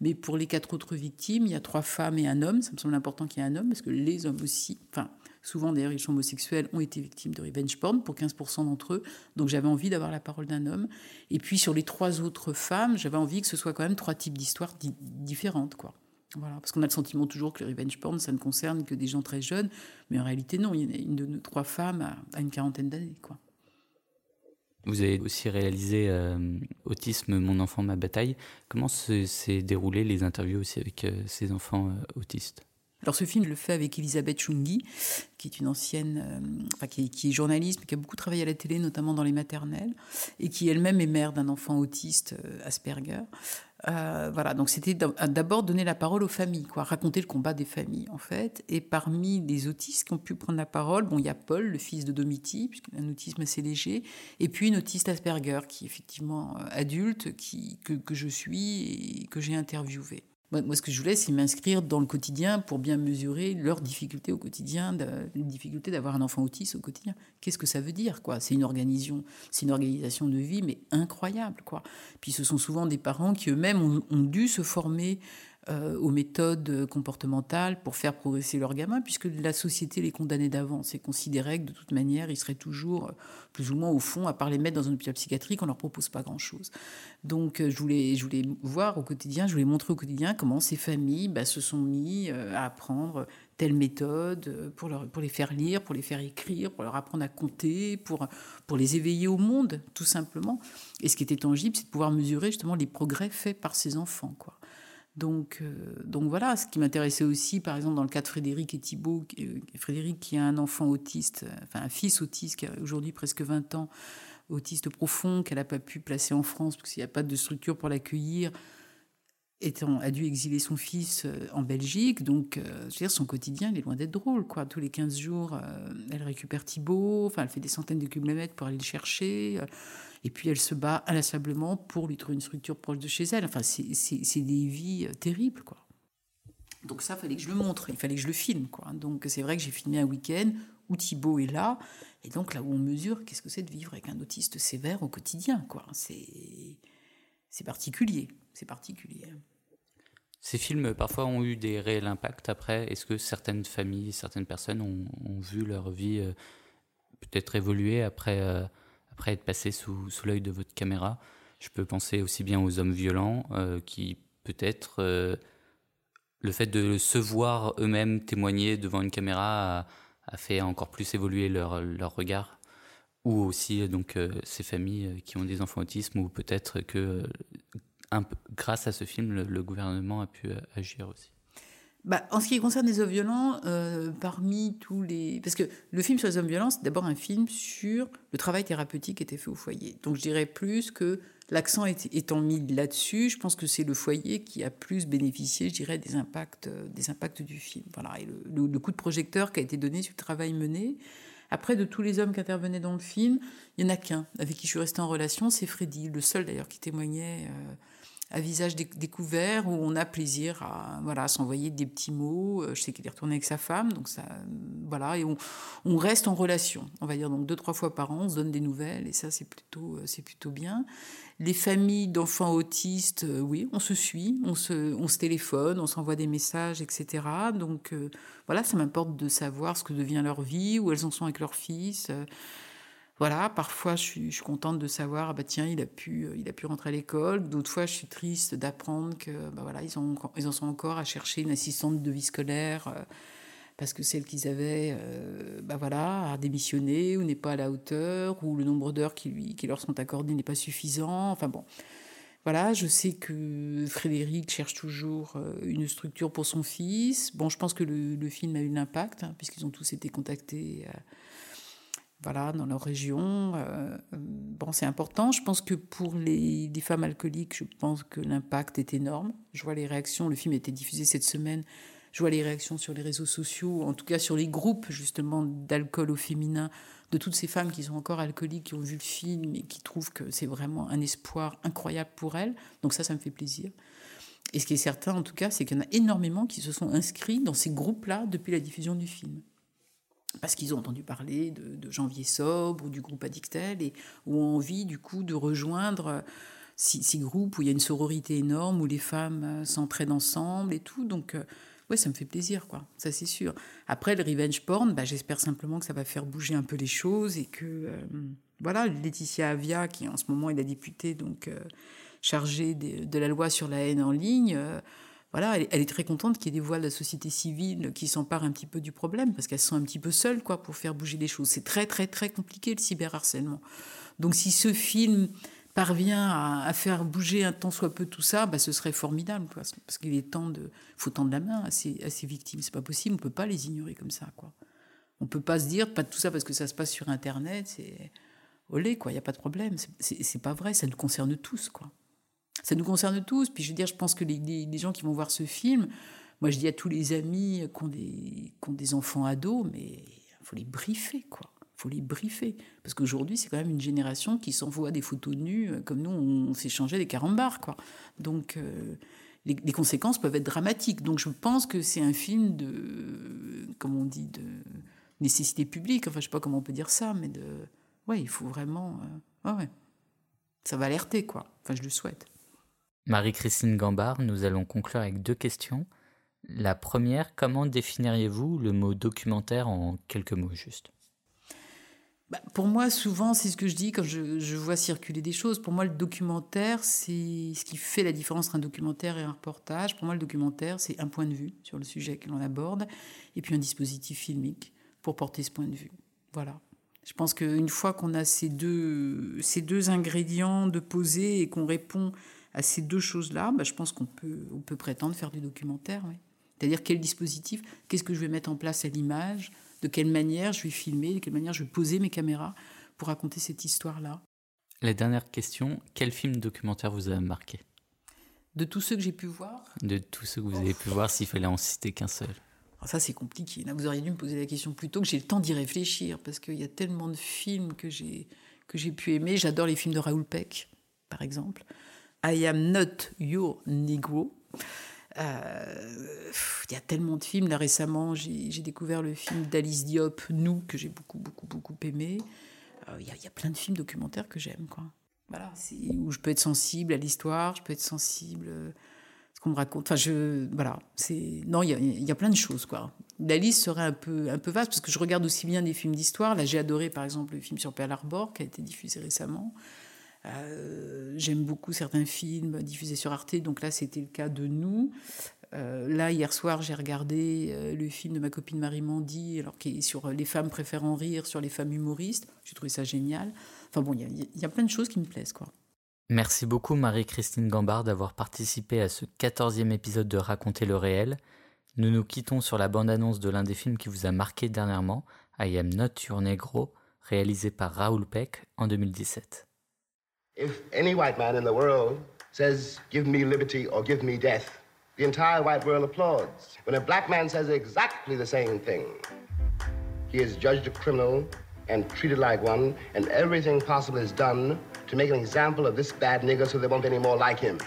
Mais pour les quatre autres victimes, il y a trois femmes et un homme. Ça me semble important qu'il y ait un homme, parce que les hommes aussi, enfin souvent d'ailleurs, sont homosexuels, ont été victimes de revenge porn pour 15% d'entre eux. Donc j'avais envie d'avoir la parole d'un homme. Et puis sur les trois autres femmes, j'avais envie que ce soit quand même trois types d'histoires différentes, quoi. Voilà, parce qu'on a le sentiment toujours que le revenge porn, ça ne concerne que des gens très jeunes, mais en réalité non, il y en a une de nos trois femmes à, une quarantaine d'années, quoi. Vous avez aussi réalisé euh, Autisme, mon enfant, ma bataille. Comment s'est déroulé les interviews aussi avec euh, ces enfants euh, autistes? Alors ce film, je le fait avec Elisabeth Chungi, qui est une ancienne, enfin, qui, est journaliste, mais qui a beaucoup travaillé à la télé, notamment dans les maternelles, et qui elle-même est mère d'un enfant autiste Asperger. Euh, voilà, donc c'était d'abord donner la parole aux familles, quoi, raconter le combat des familles en fait. Et parmi les autistes qui ont pu prendre la parole, bon, il y a Paul, le fils de Domiti, un autisme assez léger, et puis une autiste Asperger qui est effectivement euh, adulte, qui, que, que je suis et que j'ai interviewé. Moi, ce que je voulais, c'est m'inscrire dans le quotidien pour bien mesurer leurs difficultés au quotidien, les difficultés d'avoir un enfant autiste au quotidien. Qu'est-ce que ça veut dire, quoi? C'est une organisation, c'est une organisation de vie, mais incroyable, quoi. Puis ce sont souvent des parents qui eux-mêmes ont, ont dû se former euh, aux méthodes comportementales pour faire progresser leur gamin, puisque la société les condamnait d'avance et considérait que de toute manière, ils seraient toujours euh, plus ou moins au fond, à part les mettre dans un hôpital psychiatrique, on leur propose pas grand-chose. Donc euh, je voulais, je voulais voir au quotidien, je voulais montrer au quotidien comment ces familles bah, se sont mis à apprendre telle méthode pour les faire lire, pour les faire écrire, pour leur apprendre à compter, pour, pour les éveiller au monde, tout simplement. Et ce qui était tangible, c'est de pouvoir mesurer justement les progrès faits par ces enfants. Quoi. Donc, euh, donc voilà, ce qui m'intéressait aussi, par exemple, dans le cas de Frédéric et Thibault, euh, Frédéric qui a un enfant autiste, enfin un fils autiste qui a aujourd'hui presque 20 ans, autiste profond, qu'elle n'a pas pu placer en France parce qu'il n'y a pas de structure pour l'accueillir, a dû exiler son fils en Belgique. Donc, dire, son quotidien, il est loin d'être drôle. Quoi. Tous les 15 jours, elle récupère Thibault, enfin, elle fait des centaines de kilomètres pour aller le chercher. Et puis elle se bat inlassablement pour lui trouver une structure proche de chez elle. Enfin, c'est des vies euh, terribles, quoi. Donc ça, fallait que je le montre, il fallait que je le filme, quoi. Donc c'est vrai que j'ai filmé un week-end où Thibaut est là, et donc là où on mesure qu'est-ce que c'est de vivre avec un autiste sévère au quotidien, quoi. C'est particulier, c'est particulier. Ces films, parfois, ont eu des réels impacts après. Est-ce que certaines familles, certaines personnes ont, vu leur vie euh, peut-être évoluer après, euh, après être passé sous, sous l'œil de votre caméra? Je peux penser aussi bien aux hommes violents euh, qui peut-être euh, le fait de se voir eux-mêmes témoigner devant une caméra a, fait encore plus évoluer leur, leur regard. Ou aussi donc euh, ces familles qui ont des enfants autisme ou peut-être que grâce à ce film le gouvernement a pu agir aussi. Bah, en ce qui concerne les hommes violents, euh, parmi tous les... Parce que le film sur les hommes violents, c'est d'abord un film sur le travail thérapeutique qui était fait au foyer. Donc je dirais plus que l'accent étant mis là-dessus, je pense que c'est le foyer qui a plus bénéficié, je dirais, des impacts, euh, des impacts du film. Voilà, et le, coup de projecteur qui a été donné sur le travail mené. Après, de tous les hommes qui intervenaient dans le film, il n'y en a qu'un avec qui je suis restée en relation, c'est Freddy, le seul d'ailleurs qui témoignait... Euh, à visage découvert où on a plaisir à voilà s'envoyer des petits mots. Euh, je sais qu'il est retourné avec sa femme, donc ça voilà et on, reste en relation. On va dire donc deux trois fois par an, on se donne des nouvelles et ça c'est plutôt euh, plutôt bien. Les familles d'enfants autistes, euh, oui, on se suit, on se on se téléphone, on s'envoie des messages, etc. Donc voilà, ça m'importe de savoir ce que devient leur vie, où elles en sont avec leur fils voilà, parfois je suis, contente de savoir, ah bah tiens, il a pu, euh, il a pu rentrer à l'école. D'autres fois, je suis triste d'apprendre que, bah voilà, ils, ont, en sont encore à chercher une assistante de vie scolaire euh, parce que celle qu'ils avaient, euh, bah voilà, a démissionné ou n'est pas à la hauteur ou le nombre d'heures qui, lui, qui leur sont accordées n'est pas suffisant. Enfin bon, voilà, je sais que Frédéric cherche toujours une structure pour son fils. Bon, je pense que le, film a eu l'impact hein, puisqu'ils ont tous été contactés voilà, dans leur région. Euh, bon, c'est important. Je pense que pour les, femmes alcooliques, je pense que l'impact est énorme. Je vois les réactions. Le film a été diffusé cette semaine. Je vois les réactions sur les réseaux sociaux, en tout cas sur les groupes justement d'alcool au féminin, de toutes ces femmes qui sont encore alcooliques, qui ont vu le film et qui trouvent que c'est vraiment un espoir incroyable pour elles. Donc ça, ça me fait plaisir. Et ce qui est certain, en tout cas, c'est qu'il y en a énormément qui se sont inscrits dans ces groupes-là depuis la diffusion du film parce qu'ils ont entendu parler de, Janvier Sobre ou du groupe Addictel et ont envie du coup de rejoindre euh, ces, groupes où il y a une sororité énorme, où les femmes euh, s'entraident ensemble et tout. Donc, euh, ouais, ça me fait plaisir, quoi. Ça, c'est sûr. Après, le revenge porn, bah, j'espère simplement que ça va faire bouger un peu les choses et que, voilà, Laetitia Avia, qui en ce moment est la députée donc chargée de, la loi sur la haine en ligne, voilà, elle, est très contente qu'il y ait des voix de la société civile qui s'emparent un petit peu du problème, parce qu'elles sont un petit peu seules quoi, pour faire bouger les choses. C'est très, très, très compliqué le cyberharcèlement. Donc si ce film parvient à, faire bouger un tant soit peu tout ça, bah, ce serait formidable, parce qu'il est temps de... faut tendre la main à ces, à ces victimes. C'est pas possible, on peut pas les ignorer comme ça. quoi. On peut pas se dire, pas tout ça parce que ça se passe sur Internet, c'est olé, quoi, il n'y a pas de problème. C'est pas vrai, ça nous concerne tous, quoi. Ça nous concerne tous. Puis je veux dire, je pense que les, gens qui vont voir ce film, moi je dis à tous les amis qui ont des, enfants ados, mais faut les briefer, quoi. Faut les briefer. Parce qu'aujourd'hui, c'est quand même une génération qui s'envoie des photos nues, euh, comme nous, on s'échangeait des carambars, quoi. Donc. Euh, les, conséquences peuvent être dramatiques. Donc je pense que c'est un film de, comme on dit, de nécessité publique. Enfin, je sais pas comment on peut dire ça, mais de, ouais, il faut vraiment, euh, ouais, ça va alerter quoi. Enfin, je le souhaite. Marie-Christine Gambard, nous allons conclure avec deux questions. La première, comment définiriez-vous le mot documentaire en quelques mots juste? Bah, Pour moi, souvent, c'est ce que je dis quand je, vois circuler des choses. Pour moi, le documentaire, c'est ce qui fait la différence entre un documentaire et un reportage. Pour moi, le documentaire, c'est un point de vue sur le sujet que l'on aborde, et puis un dispositif filmique pour porter ce point de vue. Voilà. Je pense qu'une fois qu'on a ces deux, ces deux ingrédients de poser et qu'on répond à ces deux choses-là, bah, je pense qu'on peut, on peut prétendre faire du documentaire. C'est-à-dire quel dispositif, qu'est-ce que je vais mettre en place à l'image, de quelle manière je vais filmer, de quelle manière je vais poser mes caméras pour raconter cette histoire-là. La dernière question, quel film documentaire vous a marqué? De tous ceux que j'ai pu voir? De tous ceux que vous avez pu voir, s'il fallait en citer qu'un seul. ça, c'est compliqué. Là, vous auriez dû me poser la question plus tôt, que j'ai le temps d'y réfléchir, parce qu'il y a tellement de films que j'ai, que j'ai pu aimer. J'adore les films de Raoul Peck, par exemple. I am not your Negro. Euh, il y a tellement de films. Là, récemment, j'ai découvert le film d'Alice Diop, Nous, que j'ai beaucoup, beaucoup, beaucoup aimé. Euh, il y, a plein de films documentaires que j'aime, quoi. Voilà, où je peux être sensible à l'histoire, je peux être sensible à ce qu'on me raconte. Enfin, je, voilà, c'est non, il y, y, a plein de choses, quoi. La liste serait un peu, un peu vaste parce que je regarde aussi bien des films d'histoire. Là, j'ai adoré, par exemple, le film sur Pearl Harbor qui a été diffusé récemment. Euh, j'aime beaucoup certains films diffusés sur Arte, donc là c'était le cas de nous. Euh, là, hier soir, j'ai regardé euh, le film de ma copine Marie Mandy, alors qui est sur les femmes préférant rire, sur les femmes humoristes. J'ai trouvé ça génial. Enfin bon, il y, a plein de choses qui me plaisent, quoi. Merci beaucoup Marie-Christine Gambard d'avoir participé à ce quatorzième épisode de Raconter le réel. Nous nous quittons sur la bande-annonce de l'un des films qui vous a marqué dernièrement, I Am Not Your Negro, réalisé par Raoul Peck en 2017. If any white man in the world says, give me liberty or give me death, the entire white world applauds. When a black man says exactly the same thing, he is judged a criminal and treated like one, and everything possible is done to make an example of this bad nigger so there won't be any more like him.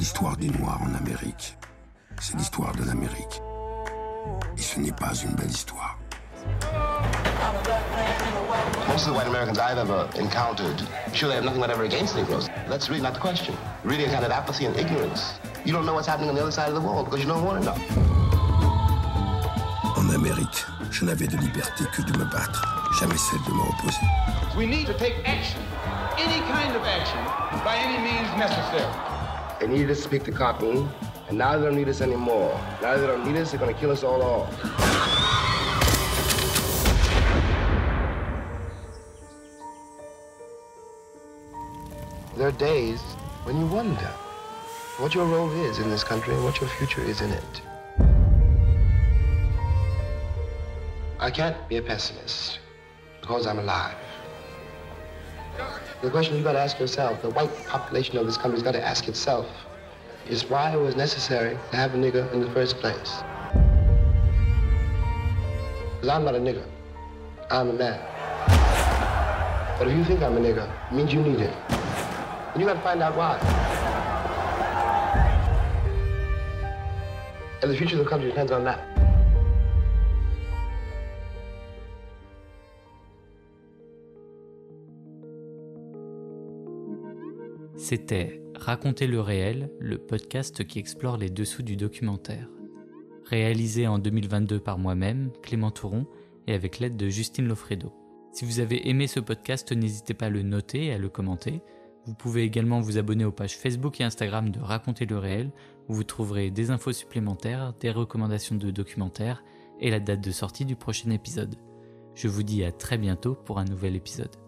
L'histoire des Noirs en Amérique, c'est l'histoire de l'Amérique. Et ce n'est pas une belle histoire. Most of the white Americans I've ever encountered, sure they have nothing whatever against Negroes. That's really not the question. Really a kind of apathy and ignorance. You don't know what's happening on the other side of the world because you don't want to know. En Amérique, je n'avais de liberté que de me battre, jamais celle de me reposer. We need to take action, any kind of action, by any means necessary. They needed us to speak to Cotton, and now they don't need us anymore. Now they don't need us, they're going to kill us all off. There are days when you wonder what your role is in this country and what your future is in it. I can't be a pessimist because I'm alive. The question you've got to ask yourself, the white population of this country's got to ask itself, is why it was necessary to have a nigger in the first place. Because I'm not a nigger. I'm a man. But if you think I'm a nigger, it means you need it. And you find out why. C'était Raconter le réel, le podcast qui explore les dessous du documentaire. Réalisé en 2022 par moi-même, Clément Touron, et avec l'aide de Justine Lofredo. Si vous avez aimé ce podcast, n'hésitez pas à le noter et à le commenter. Vous pouvez également vous abonner aux pages Facebook et Instagram de Raconter le réel, où vous trouverez des infos supplémentaires, des recommandations de documentaires et la date de sortie du prochain épisode. Je vous dis à très bientôt pour un nouvel épisode.